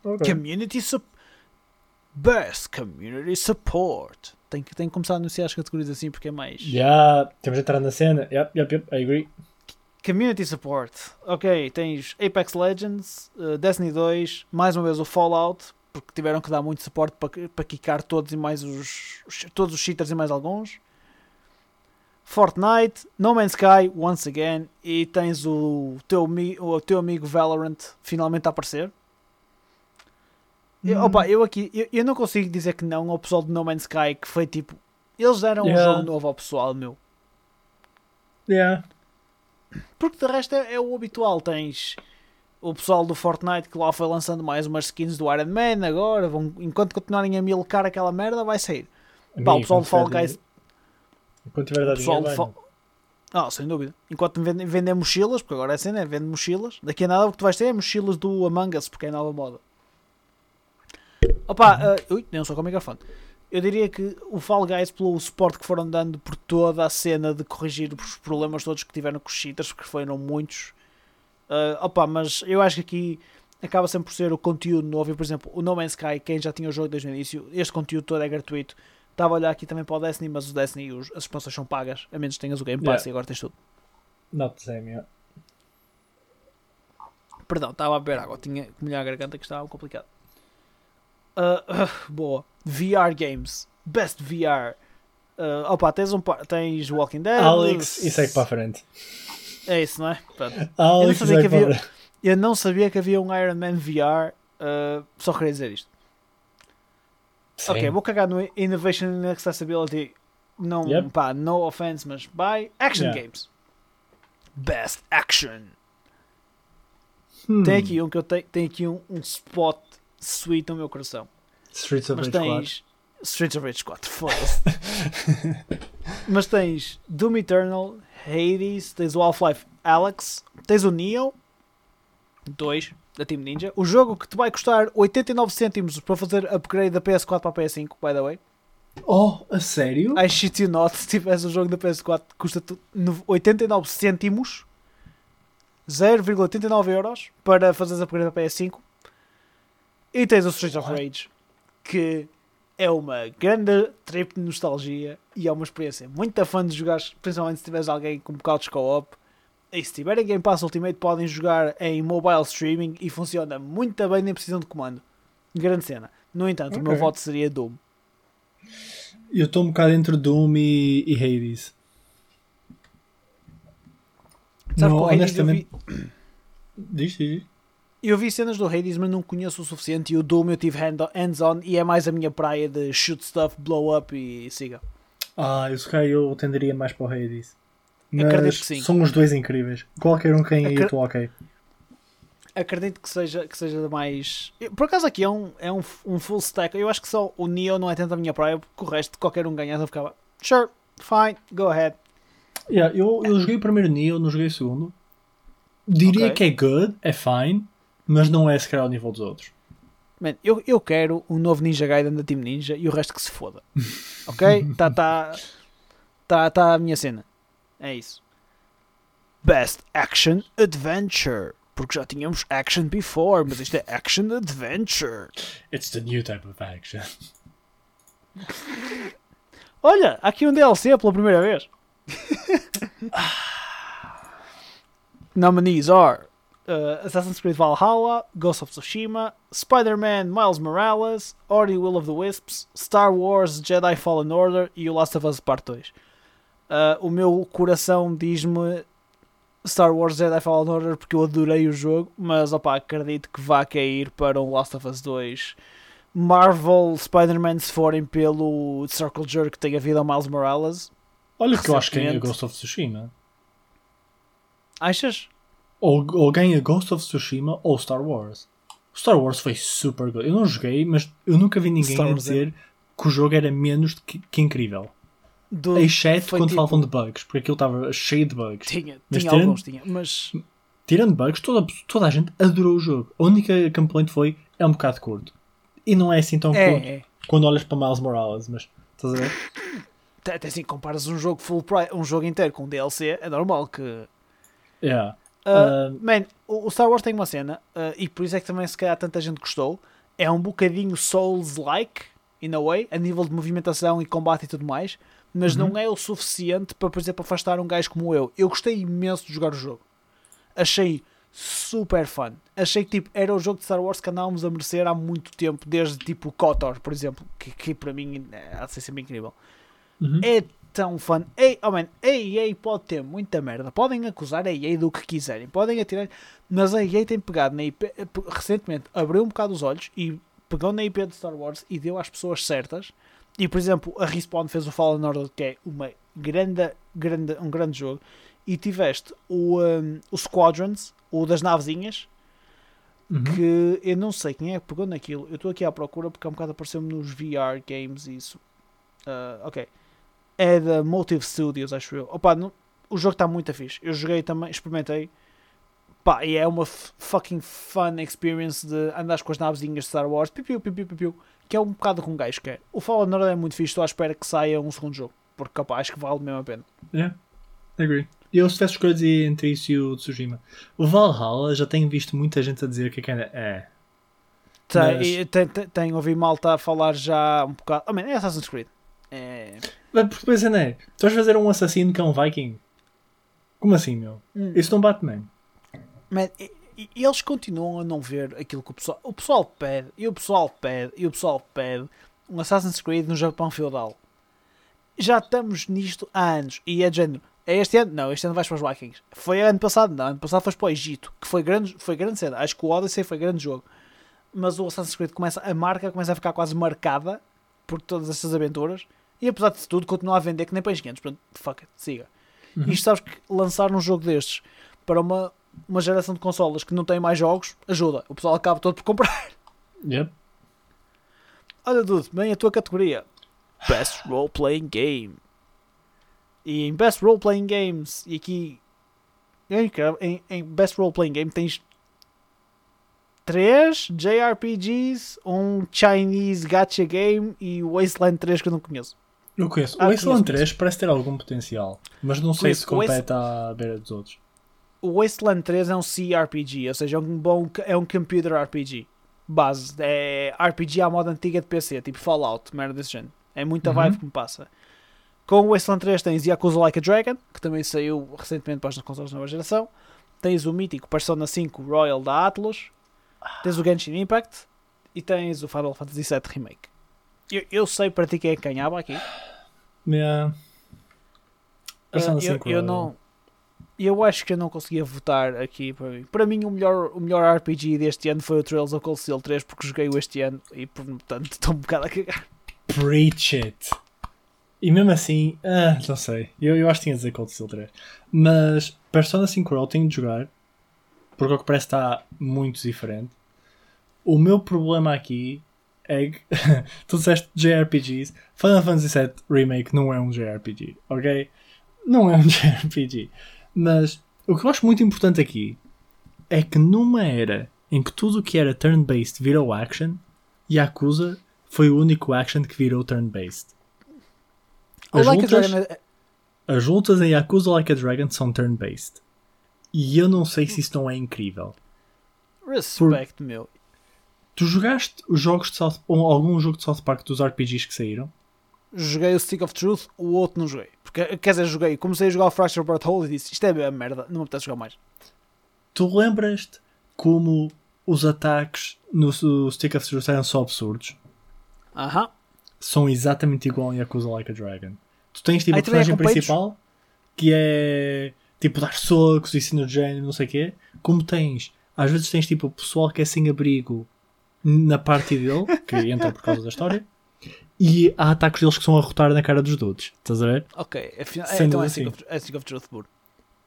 Ok. Community Support Best Community Support tem que, tem que começar a anunciar as categorias assim porque é mais Já, temos de entrar na cena. Yep, yep, yep, I agree. Community Support. Ok, tens Apex Legends, uh, Destiny 2, mais uma vez o Fallout, porque tiveram que dar muito suporte para, para quicar todos e mais os, os- todos os cheaters e mais alguns. Fortnite, No Man's Sky, once again, e tens o teu, o teu amigo Valorant finalmente a aparecer. Eu, Hum. opa, eu aqui, eu, eu não consigo dizer que não ao pessoal de No Man's Sky, que foi tipo, eles deram um Yeah. jogo novo ao pessoal, meu. Yeah. Porque de resto é, é o habitual. Tens o pessoal do Fortnite que lá foi lançando mais umas skins do Iron Man agora. Vão, enquanto continuarem a milcar aquela merda, vai sair. Pá, o Amigo, pessoal do Fall Guys. Quando tiver a dar O pessoal dinheiro. Ah, sem dúvida. Enquanto vendem, vendem mochilas, porque agora é assim, né? Vende mochilas. Daqui a nada o que tu vais ter é mochilas do Among Us, porque é nova moda. Opa, ah, ui, não só com o microfone. Eu diria que o Fall Guys, pelo suporte que foram dando por toda a cena de corrigir os problemas todos que tiveram com os cheaters, porque foram muitos. Ah, opa, mas eu acho que aqui acaba sempre por ser o conteúdo novo. E, por exemplo, o No Man's Sky, quem já tinha o jogo desde o início, este conteúdo todo é gratuito. Estava a olhar aqui também para o Destiny, mas o Destiny, os, as expansões são pagas, a menos que tenhas o Game Pass Yeah. e agora tens tudo. Not the same, yeah. Perdão, estava a beber água, tinha que molhar a garganta que estava complicado. Ah, ah, boa. VR Games. Best VR. Ah, opa, tens, um, tens Walking Dead. Alex, e segue para a frente. É isso, não é? Pronto. Alex, sabia e que havia-. Eu não sabia que havia um Iron Man VR. ah, só queria dizer isto. Ok, Sim. vou cagar no Innovation and Accessibility. Não, Yep. pá, no offense, mas by Action Yeah. Games. Best Action. Hmm. Tem aqui um que eu tenho, tem aqui um, um spot sweet no meu coração. Streets of Mas Rage 4. tens Streets of Rage 4, foda-se. <laughs> Mas tens Doom Eternal, Hades, tens o Half-Life Alex, tens o Neo 2 da Team Ninja. O jogo que te vai custar 89 cêntimos para fazer upgrade da PS4 para a PS5, by the way. Oh, a sério? I shit you not, <laughs> se tivesse o jogo da PS4 custa 89 cêntimos 0,89 euros para fazeres upgrade da PS5 e tens o Streets of Rage que é uma grande trip de nostalgia e é uma experiência muito fã de jogar, principalmente se tiveres alguém com bocados co-op. E se tiverem Game Pass Ultimate, podem jogar em mobile streaming e funciona muito bem, nem precisam de comando. Grande cena. No entanto, okay. o meu voto seria Doom. Eu estou um bocado entre Doom e, e Hades. Sabe não, honestamente. Eu vi... Diz, diz. Eu vi cenas do Hades, mas não conheço o suficiente. E o Doom eu tive hands-on e é mais a minha praia de shoot stuff, blow up e siga. Ah, eu, eu tenderia mais para o Hades. Mas são os dois incríveis. Qualquer um quem aí estou ok. Acredito que seja, que seja mais. Por acaso aqui é um, é um, um full stack. Eu acho que só o Neo não é tanto a minha praia, porque o resto, qualquer um ganhar, eu ficava. Sure, fine, go ahead. Yeah, eu, eu joguei o primeiro Neo, não joguei o segundo. Diria okay. que é good, é fine, mas não é se calhar ao nível dos outros. Man, eu, eu quero um novo Ninja Gaiden da Team Ninja e o resto que se foda. <laughs> Ok? Tá, tá, tá, tá a minha cena. É isso. Best Action Adventure. Porque já tínhamos action before, mas isto é action adventure. It's the new type of action. <laughs> Olha, aqui um DLC pela primeira vez. <laughs> Nominees are uh, Assassin's Creed Valhalla, Ghost of Tsushima, Spider-Man Miles Morales, Ori Will of the Wisps, Star Wars Jedi Fallen Order e o Last of Us Part 2. Uh, o meu coração diz-me Star Wars Jedi Fallen Order porque eu adorei o jogo, mas opa, acredito que vá cair para o Last of Us 2. Marvel Spider-Man se forem pelo Circle Jerk que tem a vida ao Miles Morales. Olha que eu acho que ganha Ghost of Tsushima. Achas? Ou, ou ganha Ghost of Tsushima ou Star Wars. Star Wars foi super good. Eu não joguei, mas eu nunca vi ninguém a dizer é... que o jogo era menos que, que incrível. Do, Exceto quando tipo... falavam de bugs, porque aquilo estava cheio de bugs. Tinha, mas tinha tirando, alguns, tinha, mas. Tirando bugs, toda, toda a gente adorou o jogo. A única complaint foi é um bocado curto. E não é assim tão é, curto é. quando olhas para Miles Morales, mas estás a ver? Até assim, comparas um jogo full price, um jogo inteiro com um DLC, é normal que. Yeah. Uh, uh, man, o Star Wars tem uma cena, uh, e por isso é que também se calhar tanta gente gostou. É um bocadinho Souls-like, in a way, a nível de movimentação e combate e tudo mais mas uhum. não é o suficiente para, por exemplo, afastar um gajo como eu. Eu gostei imenso de jogar o jogo. Achei super fun. Achei que tipo, era o jogo de Star Wars que andávamos a merecer há muito tempo, desde tipo KOTOR, por exemplo, que, que para mim é, ser sempre incrível. Uhum. É tão fun. Ei, oh man, a EA pode ter muita merda. Podem acusar a EA do que quiserem, podem atirar, mas a EA tem pegado na IP, recentemente abriu um bocado os olhos e pegou na IP de Star Wars e deu às pessoas certas e por exemplo, a Respawn fez o Fallen Order, que é uma grande, grande, um grande jogo. E tiveste o, um, o Squadrons, o das navezinhas, uhum. que eu não sei quem é que pegou naquilo. Eu estou aqui à procura porque há um bocado apareceu-me nos VR games e isso. Uh, ok. É da Motive Studios, acho eu. Opa, não, o jogo está muito fixe. Eu joguei também, experimentei. Pá, e é uma fucking fun experience de andar com as navezinhas de Star Wars. Piu, piu, piu, piu, piu que é um bocado com um gajo que é. O Fallen Order é muito fixe, estou à espera que saia um segundo jogo, porque capaz que vale mesmo a pena. Yeah, agree. Eu se tivesse escolhido entre isso e o Tsushima. O Valhalla já tenho visto muita gente a dizer que ainda é. Tem, mas... tem, tem, tem ouvido malta a falar já um bocado. Oh, man, é Assassin's Creed. É... Mas porque depois é, tu vais fazer um assassino que é um viking? Como assim, meu? Hum. Isso não bate. Man, e eles continuam a não ver aquilo que o pessoal, o pessoal pede, e o pessoal pede, e o pessoal pede um Assassin's Creed no Japão feudal. Já estamos nisto há anos, e é de género. É este ano? Não, este ano vais para os Vikings. Foi ano passado? Não, ano passado foste para o Egito, que foi grande, foi grande cena. Acho que o Odyssey foi grande jogo. Mas o Assassin's Creed começa, a marca começa a ficar quase marcada por todas estas aventuras. E apesar de tudo, continua a vender que nem pães quentes. Portanto, fuck it, siga. Uhum. E sabes que lançar um jogo destes para uma uma geração de consolas que não tem mais jogos, ajuda. O pessoal acaba todo por comprar. <laughs> Yep. olha Dude, bem a tua categoria. Best Role Playing Game. E em Best Role Playing Games, e aqui em, em, Best Role Playing Game tens três JRPGs, um Chinese Gacha Game e Wasteland 3 que eu não conheço. Eu conheço. Ah, o Wasteland conheço. 3 parece ter algum potencial, mas não sei Conheço. se compete à beira dos outros. O Wasteland 3 é um CRPG, ou seja, é um bom é um computer RPG. Base, é RPG à moda antiga de PC, tipo Fallout, merda desse género. É muita Uhum. vibe que me passa. Com o Wasteland 3 tens Yakuza Like a Dragon, que também saiu recentemente para as consoles de nova geração. Tens o mítico Persona 5 Royal da Atlus. Tens o Genshin Impact. E tens o Final Fantasy VII Remake. Eu, eu sei para ti quem é que ganhava aqui. Yeah. Persona eu, 5 eu Royal. não. Eu acho que eu não conseguia votar aqui para mim. Para mim, o melhor, o melhor RPG deste ano foi o Trails of Cold Steel 3, porque joguei-o este ano e, portanto, <laughs> estou um bocado a cagar. Preach it. E mesmo assim, ah, não sei. Eu, eu acho que tinha de dizer Cold Steel 3. Mas Persona 5 Royal tenho de jogar. Porque ao que parece está muito diferente. O meu problema aqui que <laughs> tu disseste JRPGs. Final Fantasy VII Remake não é um JRPG, ok? Não é um <laughs> JRPG. Mas o que eu acho muito importante aqui é que numa era em que tudo o que era turn-based virou action, Yakuza foi o único action que virou turn-based. As Like lutas, as lutas em Yakuza Like a Dragon são turn-based. E eu não sei se isso não é incrível. Respect, meu. Tu jogaste os jogos de South, ou algum jogo de South Park dos RPGs que saíram? Joguei o Stick of Truth, o outro não joguei. Porque, quer dizer, joguei. Comecei a jogar o Fracture Butthole e disse: Isto é a merda, não me apetece jogar mais. Tu lembras-te como os ataques no no Stick of Truth eram só absurdos? Aham. São exatamente igual em Yakuza Like a Dragon. Tu tens tipo Aí a é personagem peitos? principal que é tipo dar socos e assim no género, não sei o quê. Como tens, às vezes tens tipo o pessoal que é sem abrigo na parte dele, que entra por causa da história, e há ataques deles que são a rotar na cara dos dudes. Estás a ver? Ok, afinal, é, então é assim. Of, é of Truth.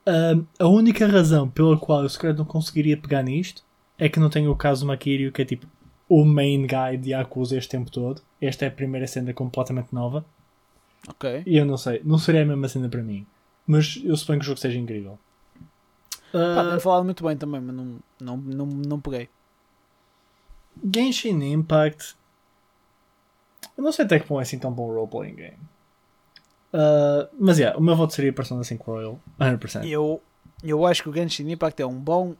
Ahm, a única razão pela qual eu se calhar não conseguiria pegar nisto é que não tenho o caso Makirio, que é tipo o main guy de Yakuza este tempo todo. Esta é a primeira cena completamente nova. Ok. E eu não sei, não seria a mesma cena para mim. Mas eu suponho que o jogo seja incrível. Pá, Ah, tem falado muito bem também, mas não, não, não, não peguei. Genshin Impact. Eu não sei até que ponto é assim tão bom role-playing game. Ah, mas yeah, o meu voto seria Persona 5 Royal, 100%. Eu, eu acho que o Genshin Impact é um bom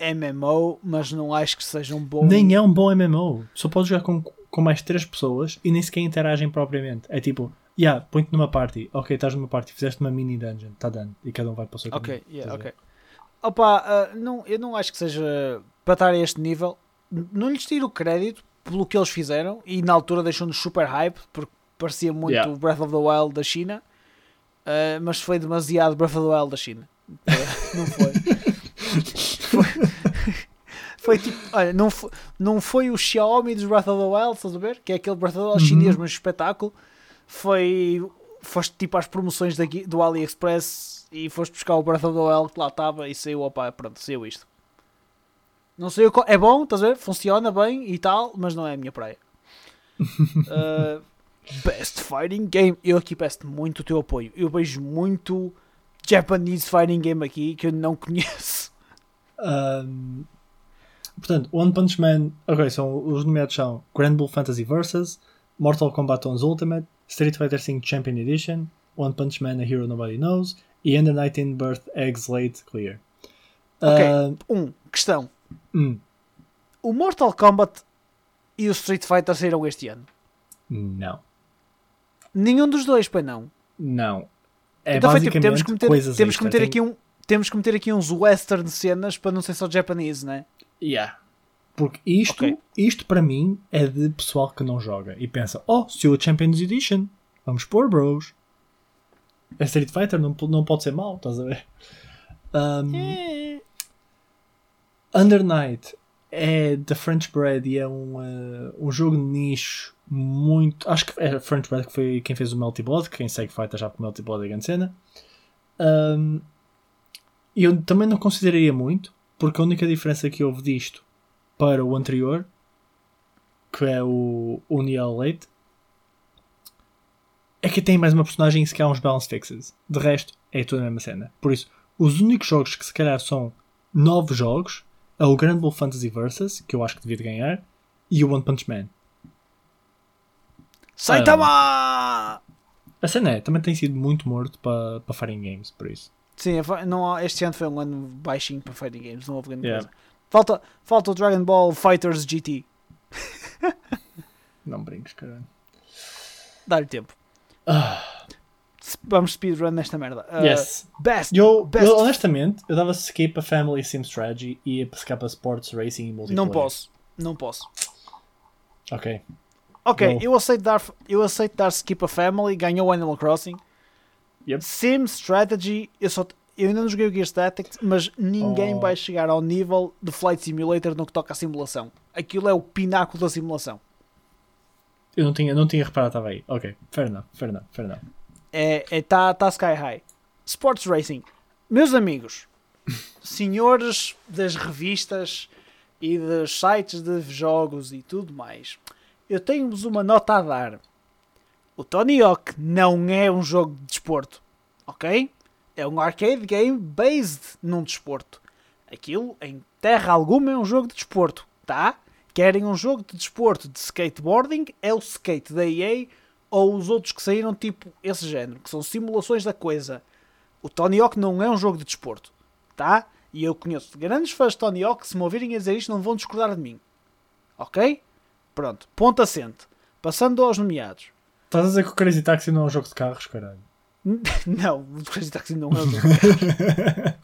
MMO, mas não acho que seja um bom. Nem é um bom MMO. Só podes jogar com, com mais 3 pessoas e nem sequer interagem propriamente. É tipo, yeah, põe-te numa party. Ok, estás numa party, fizeste uma mini dungeon, está dando. E cada um vai para o seu Ok, caminho. yeah, Estás a ok. Opa, ah, não, eu não acho que seja para estar a este nível. Não lhes tiro crédito pelo que eles fizeram e na altura deixou-nos super hype porque parecia muito Yeah. Breath of the Wild da China, ah, mas foi demasiado Breath of the Wild da China. <laughs> Não foi. foi. <laughs> Foi tipo, olha, não foi, não foi o Xiaomi dos Breath of the Wild, estás a ver? Que é aquele Breath of the Wild Uhum. chinês, mas espetáculo. Foi, foste tipo às promoções daqui, do AliExpress e foste buscar o Breath of the Wild que lá estava e saiu, opa, pronto, saiu isto. Não sei, o qual- é bom, estás a ver? Funciona bem e tal, mas não é a minha praia. Uh, <laughs> best Fighting Game. Eu aqui peço muito o teu apoio. Eu vejo muito Japanese Fighting Game aqui que eu não conheço. Um, portanto, One Punch Man. Ok, são, os nomeados são Grand Bull Fantasy Versus, Mortal Kombat 11 Ultimate, Street Fighter V Champion Edition, One Punch Man A Hero Nobody Knows e And the 19 Birth Eggs Late Clear. Ok. Um, Um, questão. Hum, O Mortal Kombat e o Street Fighter saíram este ano? não. Nenhum dos dois, pois não. Não. É então foi tipo, temos que meter, temos que meter Tem- aqui um. Temos que meter aqui uns western cenas para não ser só japonês, né? Yeah. Porque isto, Ok. isto para mim é de pessoal que não joga e pensa: oh, se o Champions Edition, vamos pôr, bros. É Street Fighter, não, não pode ser mau, estás a ver? Um, É. Under Night é da French Bread e é um, uh, um jogo de nicho muito. Acho que é French Bread que foi quem fez o Melty Blood. que Quem segue Fighter já porque Melty Blood é grande cena. Um, eu também não consideraria muito, porque a única diferença que houve disto para o anterior, que é o, Neil Late, é que tem mais uma personagem e se calhar uns balance fixes. De resto, é tudo a mesma cena. Por isso, os únicos jogos que se calhar são novos jogos é o Grand Bull Fantasy Versus, que eu acho que devia de ganhar, e o One Punch Man. Saitama! A cena é, também tem sido muito morto para pa Fighting Games, por isso. Sim, é não, este ano foi um ano baixinho para Fighting Games, não houve grande Yeah. coisa. Falta, falta o Dragon Ball Fighters GT. Não brinques, caralho. Dá-lhe tempo. S- Vamos speedrun nesta merda. Uh, yes. Best. Eu, best- eu, honestamente, eu dava skip a Family Sim Strategy e ia skip a Sports Racing e Multiplayer. Não posso. Não posso. Ok. Ok, eu aceito, dar, eu aceito dar skip a family, ganhou o Animal Crossing. Yep. Sim Strategy, eu, só, eu ainda não joguei o Gears Tactics, mas ninguém Oh. vai chegar ao nível do Flight Simulator no que toca à simulação. Aquilo é o pináculo da simulação. Eu não tinha, não tinha reparado, estava aí. Ok. Fair enough, fair enough, fair enough. É, é tá, tá sky high. Sports Racing. Meus amigos, <laughs> senhores das revistas e dos sites de jogos e tudo mais, eu tenho-vos uma nota a dar. O Tony Hawk não é um jogo de desporto, ok? É um arcade game based num desporto. Aquilo, em terra alguma, é um jogo de desporto, tá? Querem um jogo de desporto de skateboarding? É o skate da EA ou os outros que saíram, tipo esse género, que são simulações da coisa. O Tony Hawk não é um jogo de desporto, tá? E eu conheço grandes fãs de Tony Hawk, se me ouvirem a dizer isto, não vão discordar de mim. Ok? Pronto, ponto assente. Passando aos nomeados. Estás a dizer que o Crazy Taxi não é um jogo de carros, caralho. <laughs> não, o Crazy Taxi não é um jogo de <laughs> carros.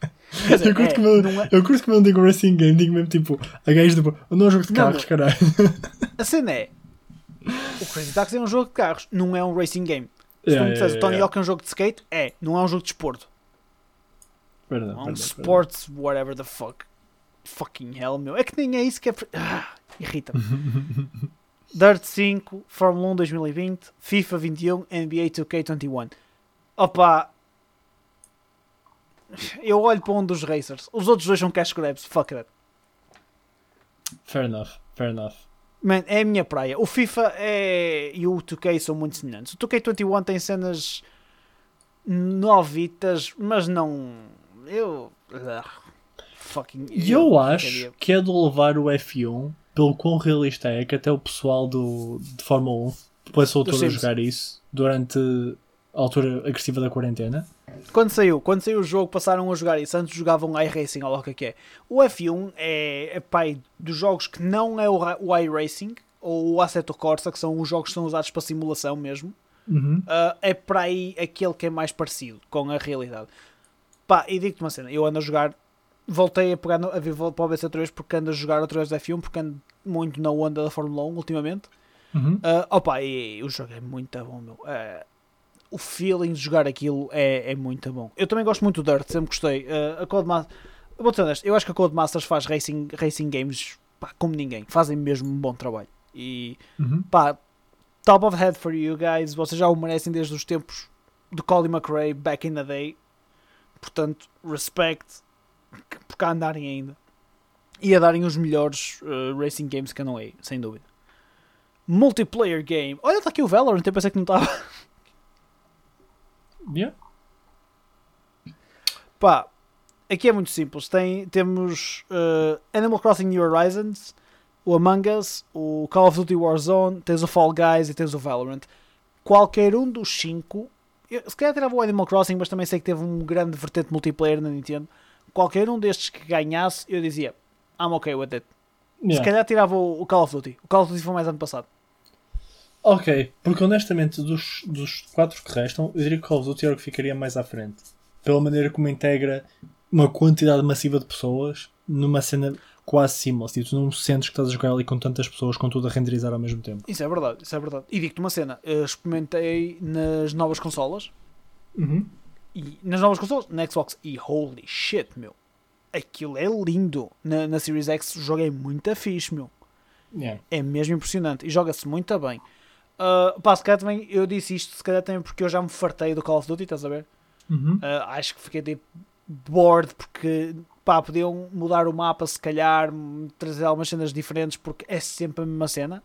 Dizer, eu, curto é, que me, não é- eu curto que não digo Racing Game, digo mesmo tipo, a gajo tipo, não é um jogo de carros, não. caralho. A cena é. O Crazy Taxi é um jogo de carros, não é um racing game. Se tu Yeah, me disseres yeah, o Tony yeah. Hawk é um jogo de skate, é, não é um jogo de desporto. Verdade, É um verdade. sports, whatever the fuck. Fucking hell, meu. É que nem é isso que é. Ah, irrita-me. <laughs> Dirt 5, Fórmula 1 2020, FIFA 21, NBA 2K21. Opa. Eu olho para um dos racers. Os outros dois são cash grabs. Fuck that. Fair enough, fair enough. Man, é a minha praia. O FIFA é... e o 2K são muito semelhantes. O 2K21 tem cenas novitas, mas não. Eu. Ugh. Fucking. E eu acho queria- que é de levar o F1 pelo quão realista é que até o pessoal do, de Fórmula 1 depois soltou a jogar isso durante a altura agressiva da quarentena. Quando saiu, quando saiu o jogo, passaram a jogar isso. Antes jogavam iRacing, ou lá o que é é. O F1 é, é pai dos jogos que não é o, o iRacing ou o Assetto Corsa, que são os jogos que são usados para simulação mesmo. Uhum. Uh, é para aí aquele que é mais parecido com a realidade. Pá, e digo-te uma cena, eu ando a jogar, voltei a pegar no, a vir para o BC outra vez porque ando a jogar outra vez F1, porque ando muito na onda da Fórmula 1 ultimamente. Uhum. Uh, opa, e, o jogo é muito bom, meu. Uh, o feeling de jogar aquilo é, é muito bom. Eu também gosto muito do Dirt, sempre gostei. Uh, a Codemasters, vou ser honesto, eu acho que a Codemasters faz racing, racing games pá, como ninguém. Fazem mesmo um bom trabalho. E Uhum. pá, top of head for you guys. Vocês já o merecem desde os tempos de Colin McRae, back in the day. Portanto, respect por cá andarem ainda. E a darem os melhores uh, racing games que andam aí, sem dúvida. Multiplayer game. Olha, está aqui o Valorant, eu pensei que não estava. <laughs> Yeah. Pá, aqui é muito simples. Tem, temos uh, Animal Crossing New Horizons, o Among Us, o Call of Duty Warzone, tens o Fall Guys e tens o Valorant. Qualquer um dos cinco, eu, se calhar tirava o Animal Crossing, mas também sei que teve um grande vertente multiplayer na Nintendo. Qualquer um destes que ganhasse, eu dizia, I'm okay with it. Se Yeah. calhar tirava o, o Call of Duty. O Call of Duty foi mais ano passado. Ok, porque honestamente dos, dos quatro que restam, eu diria que Call of Duty era o que ficaria mais à frente. Pela maneira como integra uma quantidade massiva de pessoas numa cena quase seamless. E tu não sentes que estás a jogar ali com tantas pessoas com tudo a renderizar ao mesmo tempo. Isso é verdade, isso é verdade. E digo-te uma cena, eu experimentei nas novas consolas Uhum. E nas novas consoles, na Xbox, e holy shit, meu. Aquilo é lindo. Na, na Series X o é muito fixe, meu. Yeah. É mesmo impressionante. E joga-se muito bem. Uh, pá, se calhar também, eu disse isto, se calhar também porque eu já me fartei do Call of Duty, estás a ver? Uhum. Uh, acho que fiquei tipo bored porque pá, podiam mudar o mapa se calhar, trazer algumas cenas diferentes porque é sempre a mesma cena.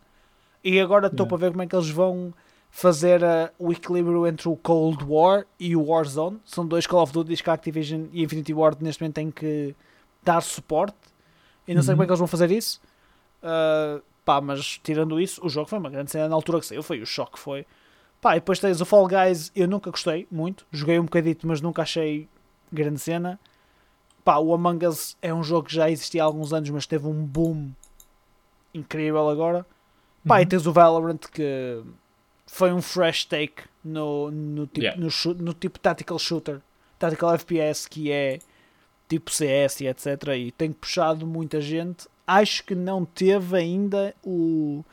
E agora estou Yeah. para ver como é que eles vão fazer uh, o equilíbrio entre o Cold War e o Warzone. São dois Call of Duty que a Activision e Infinity Ward neste momento têm que dar suporte. E não sei Uhum. como é que eles vão fazer isso. Uh, pá, mas tirando isso, o jogo foi uma grande cena na altura que saiu. Foi o choque, foi. Pá, e depois tens o Fall Guys, eu nunca gostei muito. Joguei um bocadito, mas nunca achei grande cena. Pá, o Among Us é um jogo que já existia há alguns anos, mas teve um boom incrível agora. Pá, e Uhum. tens o Valorant que foi um fresh take no, no, tipo, Yeah. no, no tipo tactical shooter, tactical FPS que é tipo CS e etc. E tem puxado muita gente. Acho que não teve ainda o,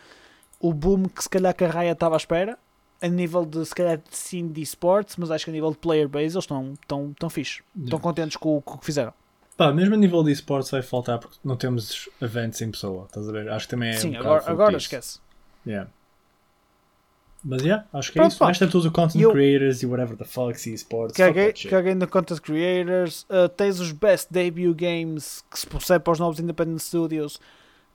o boom que se calhar que a Riot estava à espera. A nível de se calhar de scene de esportes, mas acho que a nível de player base eles estão tão, tão fixe. Estão contentes com, o- com o que fizeram. Pá, mesmo a nível de esportes vai faltar porque não temos eventos em pessoa, estás a ver? Acho que também é. Sim, um agora, agora esquece. Yeah. Mas yeah, acho que é Pronto, isso. pá. O resto é tudo content Eu- creators e whatever the fuck, e esportes. Caguei, no Content Creators. Uh, tens os Best Debut Games que se procede para os novos Independent Studios.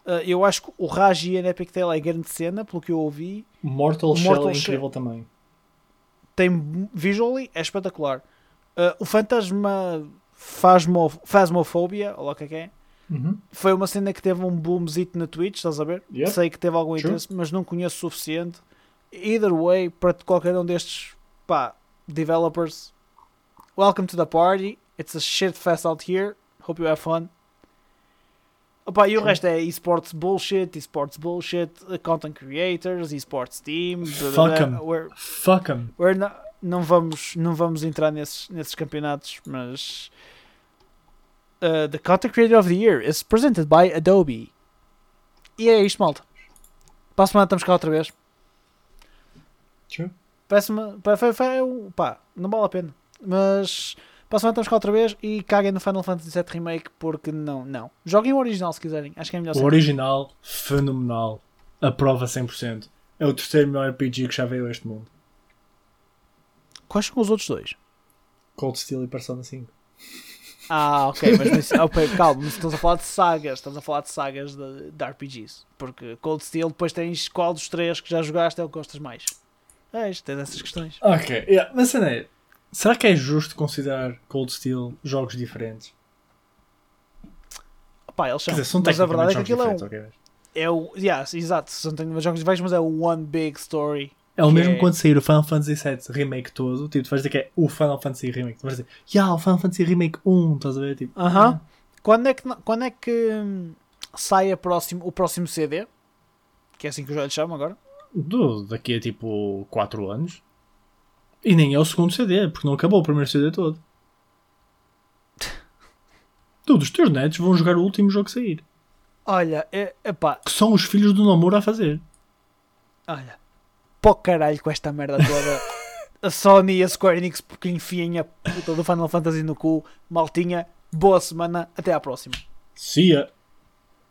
Uh, eu acho que o Raji na Epic Tale é grande cena, pelo que eu ouvi. Mortal, O Shell Mortal é Shell- incrível também. Tem visually, é espetacular. Uh, o Fantasma Phasmo, Phasmophobia, ou lá o que é que é, Uhum. foi uma cena que teve um boomzito na Twitch, estás a ver? Yep. Sei que teve algum interesse, mas não conheço o suficiente. Either way, para qualquer um destes pá, developers, welcome to the party. It's a shit fest out here. Hope you have fun. Opa, e o resto é esports bullshit, esports bullshit, uh, content creators, esports team. Fuck. 'em. Fuck 'em. we're not- não, vamos, não vamos entrar nesses, nesses campeonatos, mas uh, the Content Creator of the Year is presented by Adobe. E é isto, malta. Para a semana estamos cá outra vez. True. Parece-me. foi- foi um- pá, não vale a pena. Mas para a semana estamos cá outra vez e caguem no Final Fantasy VII Remake porque não. não. Joguem o original se quiserem. Acho que é melhor O original, fenomenal. Aprova 100%. É o terceiro melhor RPG que já veio a este mundo. Quais são os outros dois? Cold Steel e Persona 5. Ah, ok, mas não sei- <laughs> ok, calma, mas estamos a falar de sagas, estamos a falar de sagas de, de RPGs. Porque Cold Steel depois tens qual dos três que já jogaste é o que gostas mais. É isto, tens essas questões. Ok, yeah. mas é, será que é justo considerar Cold Steel jogos diferentes? Pá, eles são. dizer, são mas a verdade é que aquilo é jogos um, diferentes, ok, mas- é o. Yeah, exato, são jogos diferentes, mas é o one big story. É o mesmo é- quando sair o Final Fantasy VII Remake todo, tipo, tu vais dizer que é o Final Fantasy Remake, tu vais dizer, yeah, o Final Fantasy Remake 1, estás a ver? Tipo, Aham. Quando é que, quando é que hum, sai a próximo, o próximo CD? Que é assim que já lhe chamo agora. Do, daqui a tipo 4 anos. E nem é o segundo CD, porque não acabou o primeiro CD todo. <laughs> Todos os teus netos vão jogar o último jogo que sair. Olha, é, epá, Que são os filhos do namoro a fazer. olha. Pó caralho com esta merda toda. a Sony e a Square Enix porque enfiem a puta do Final Fantasy no cu. Maltinha, boa semana, até à próxima. See ya.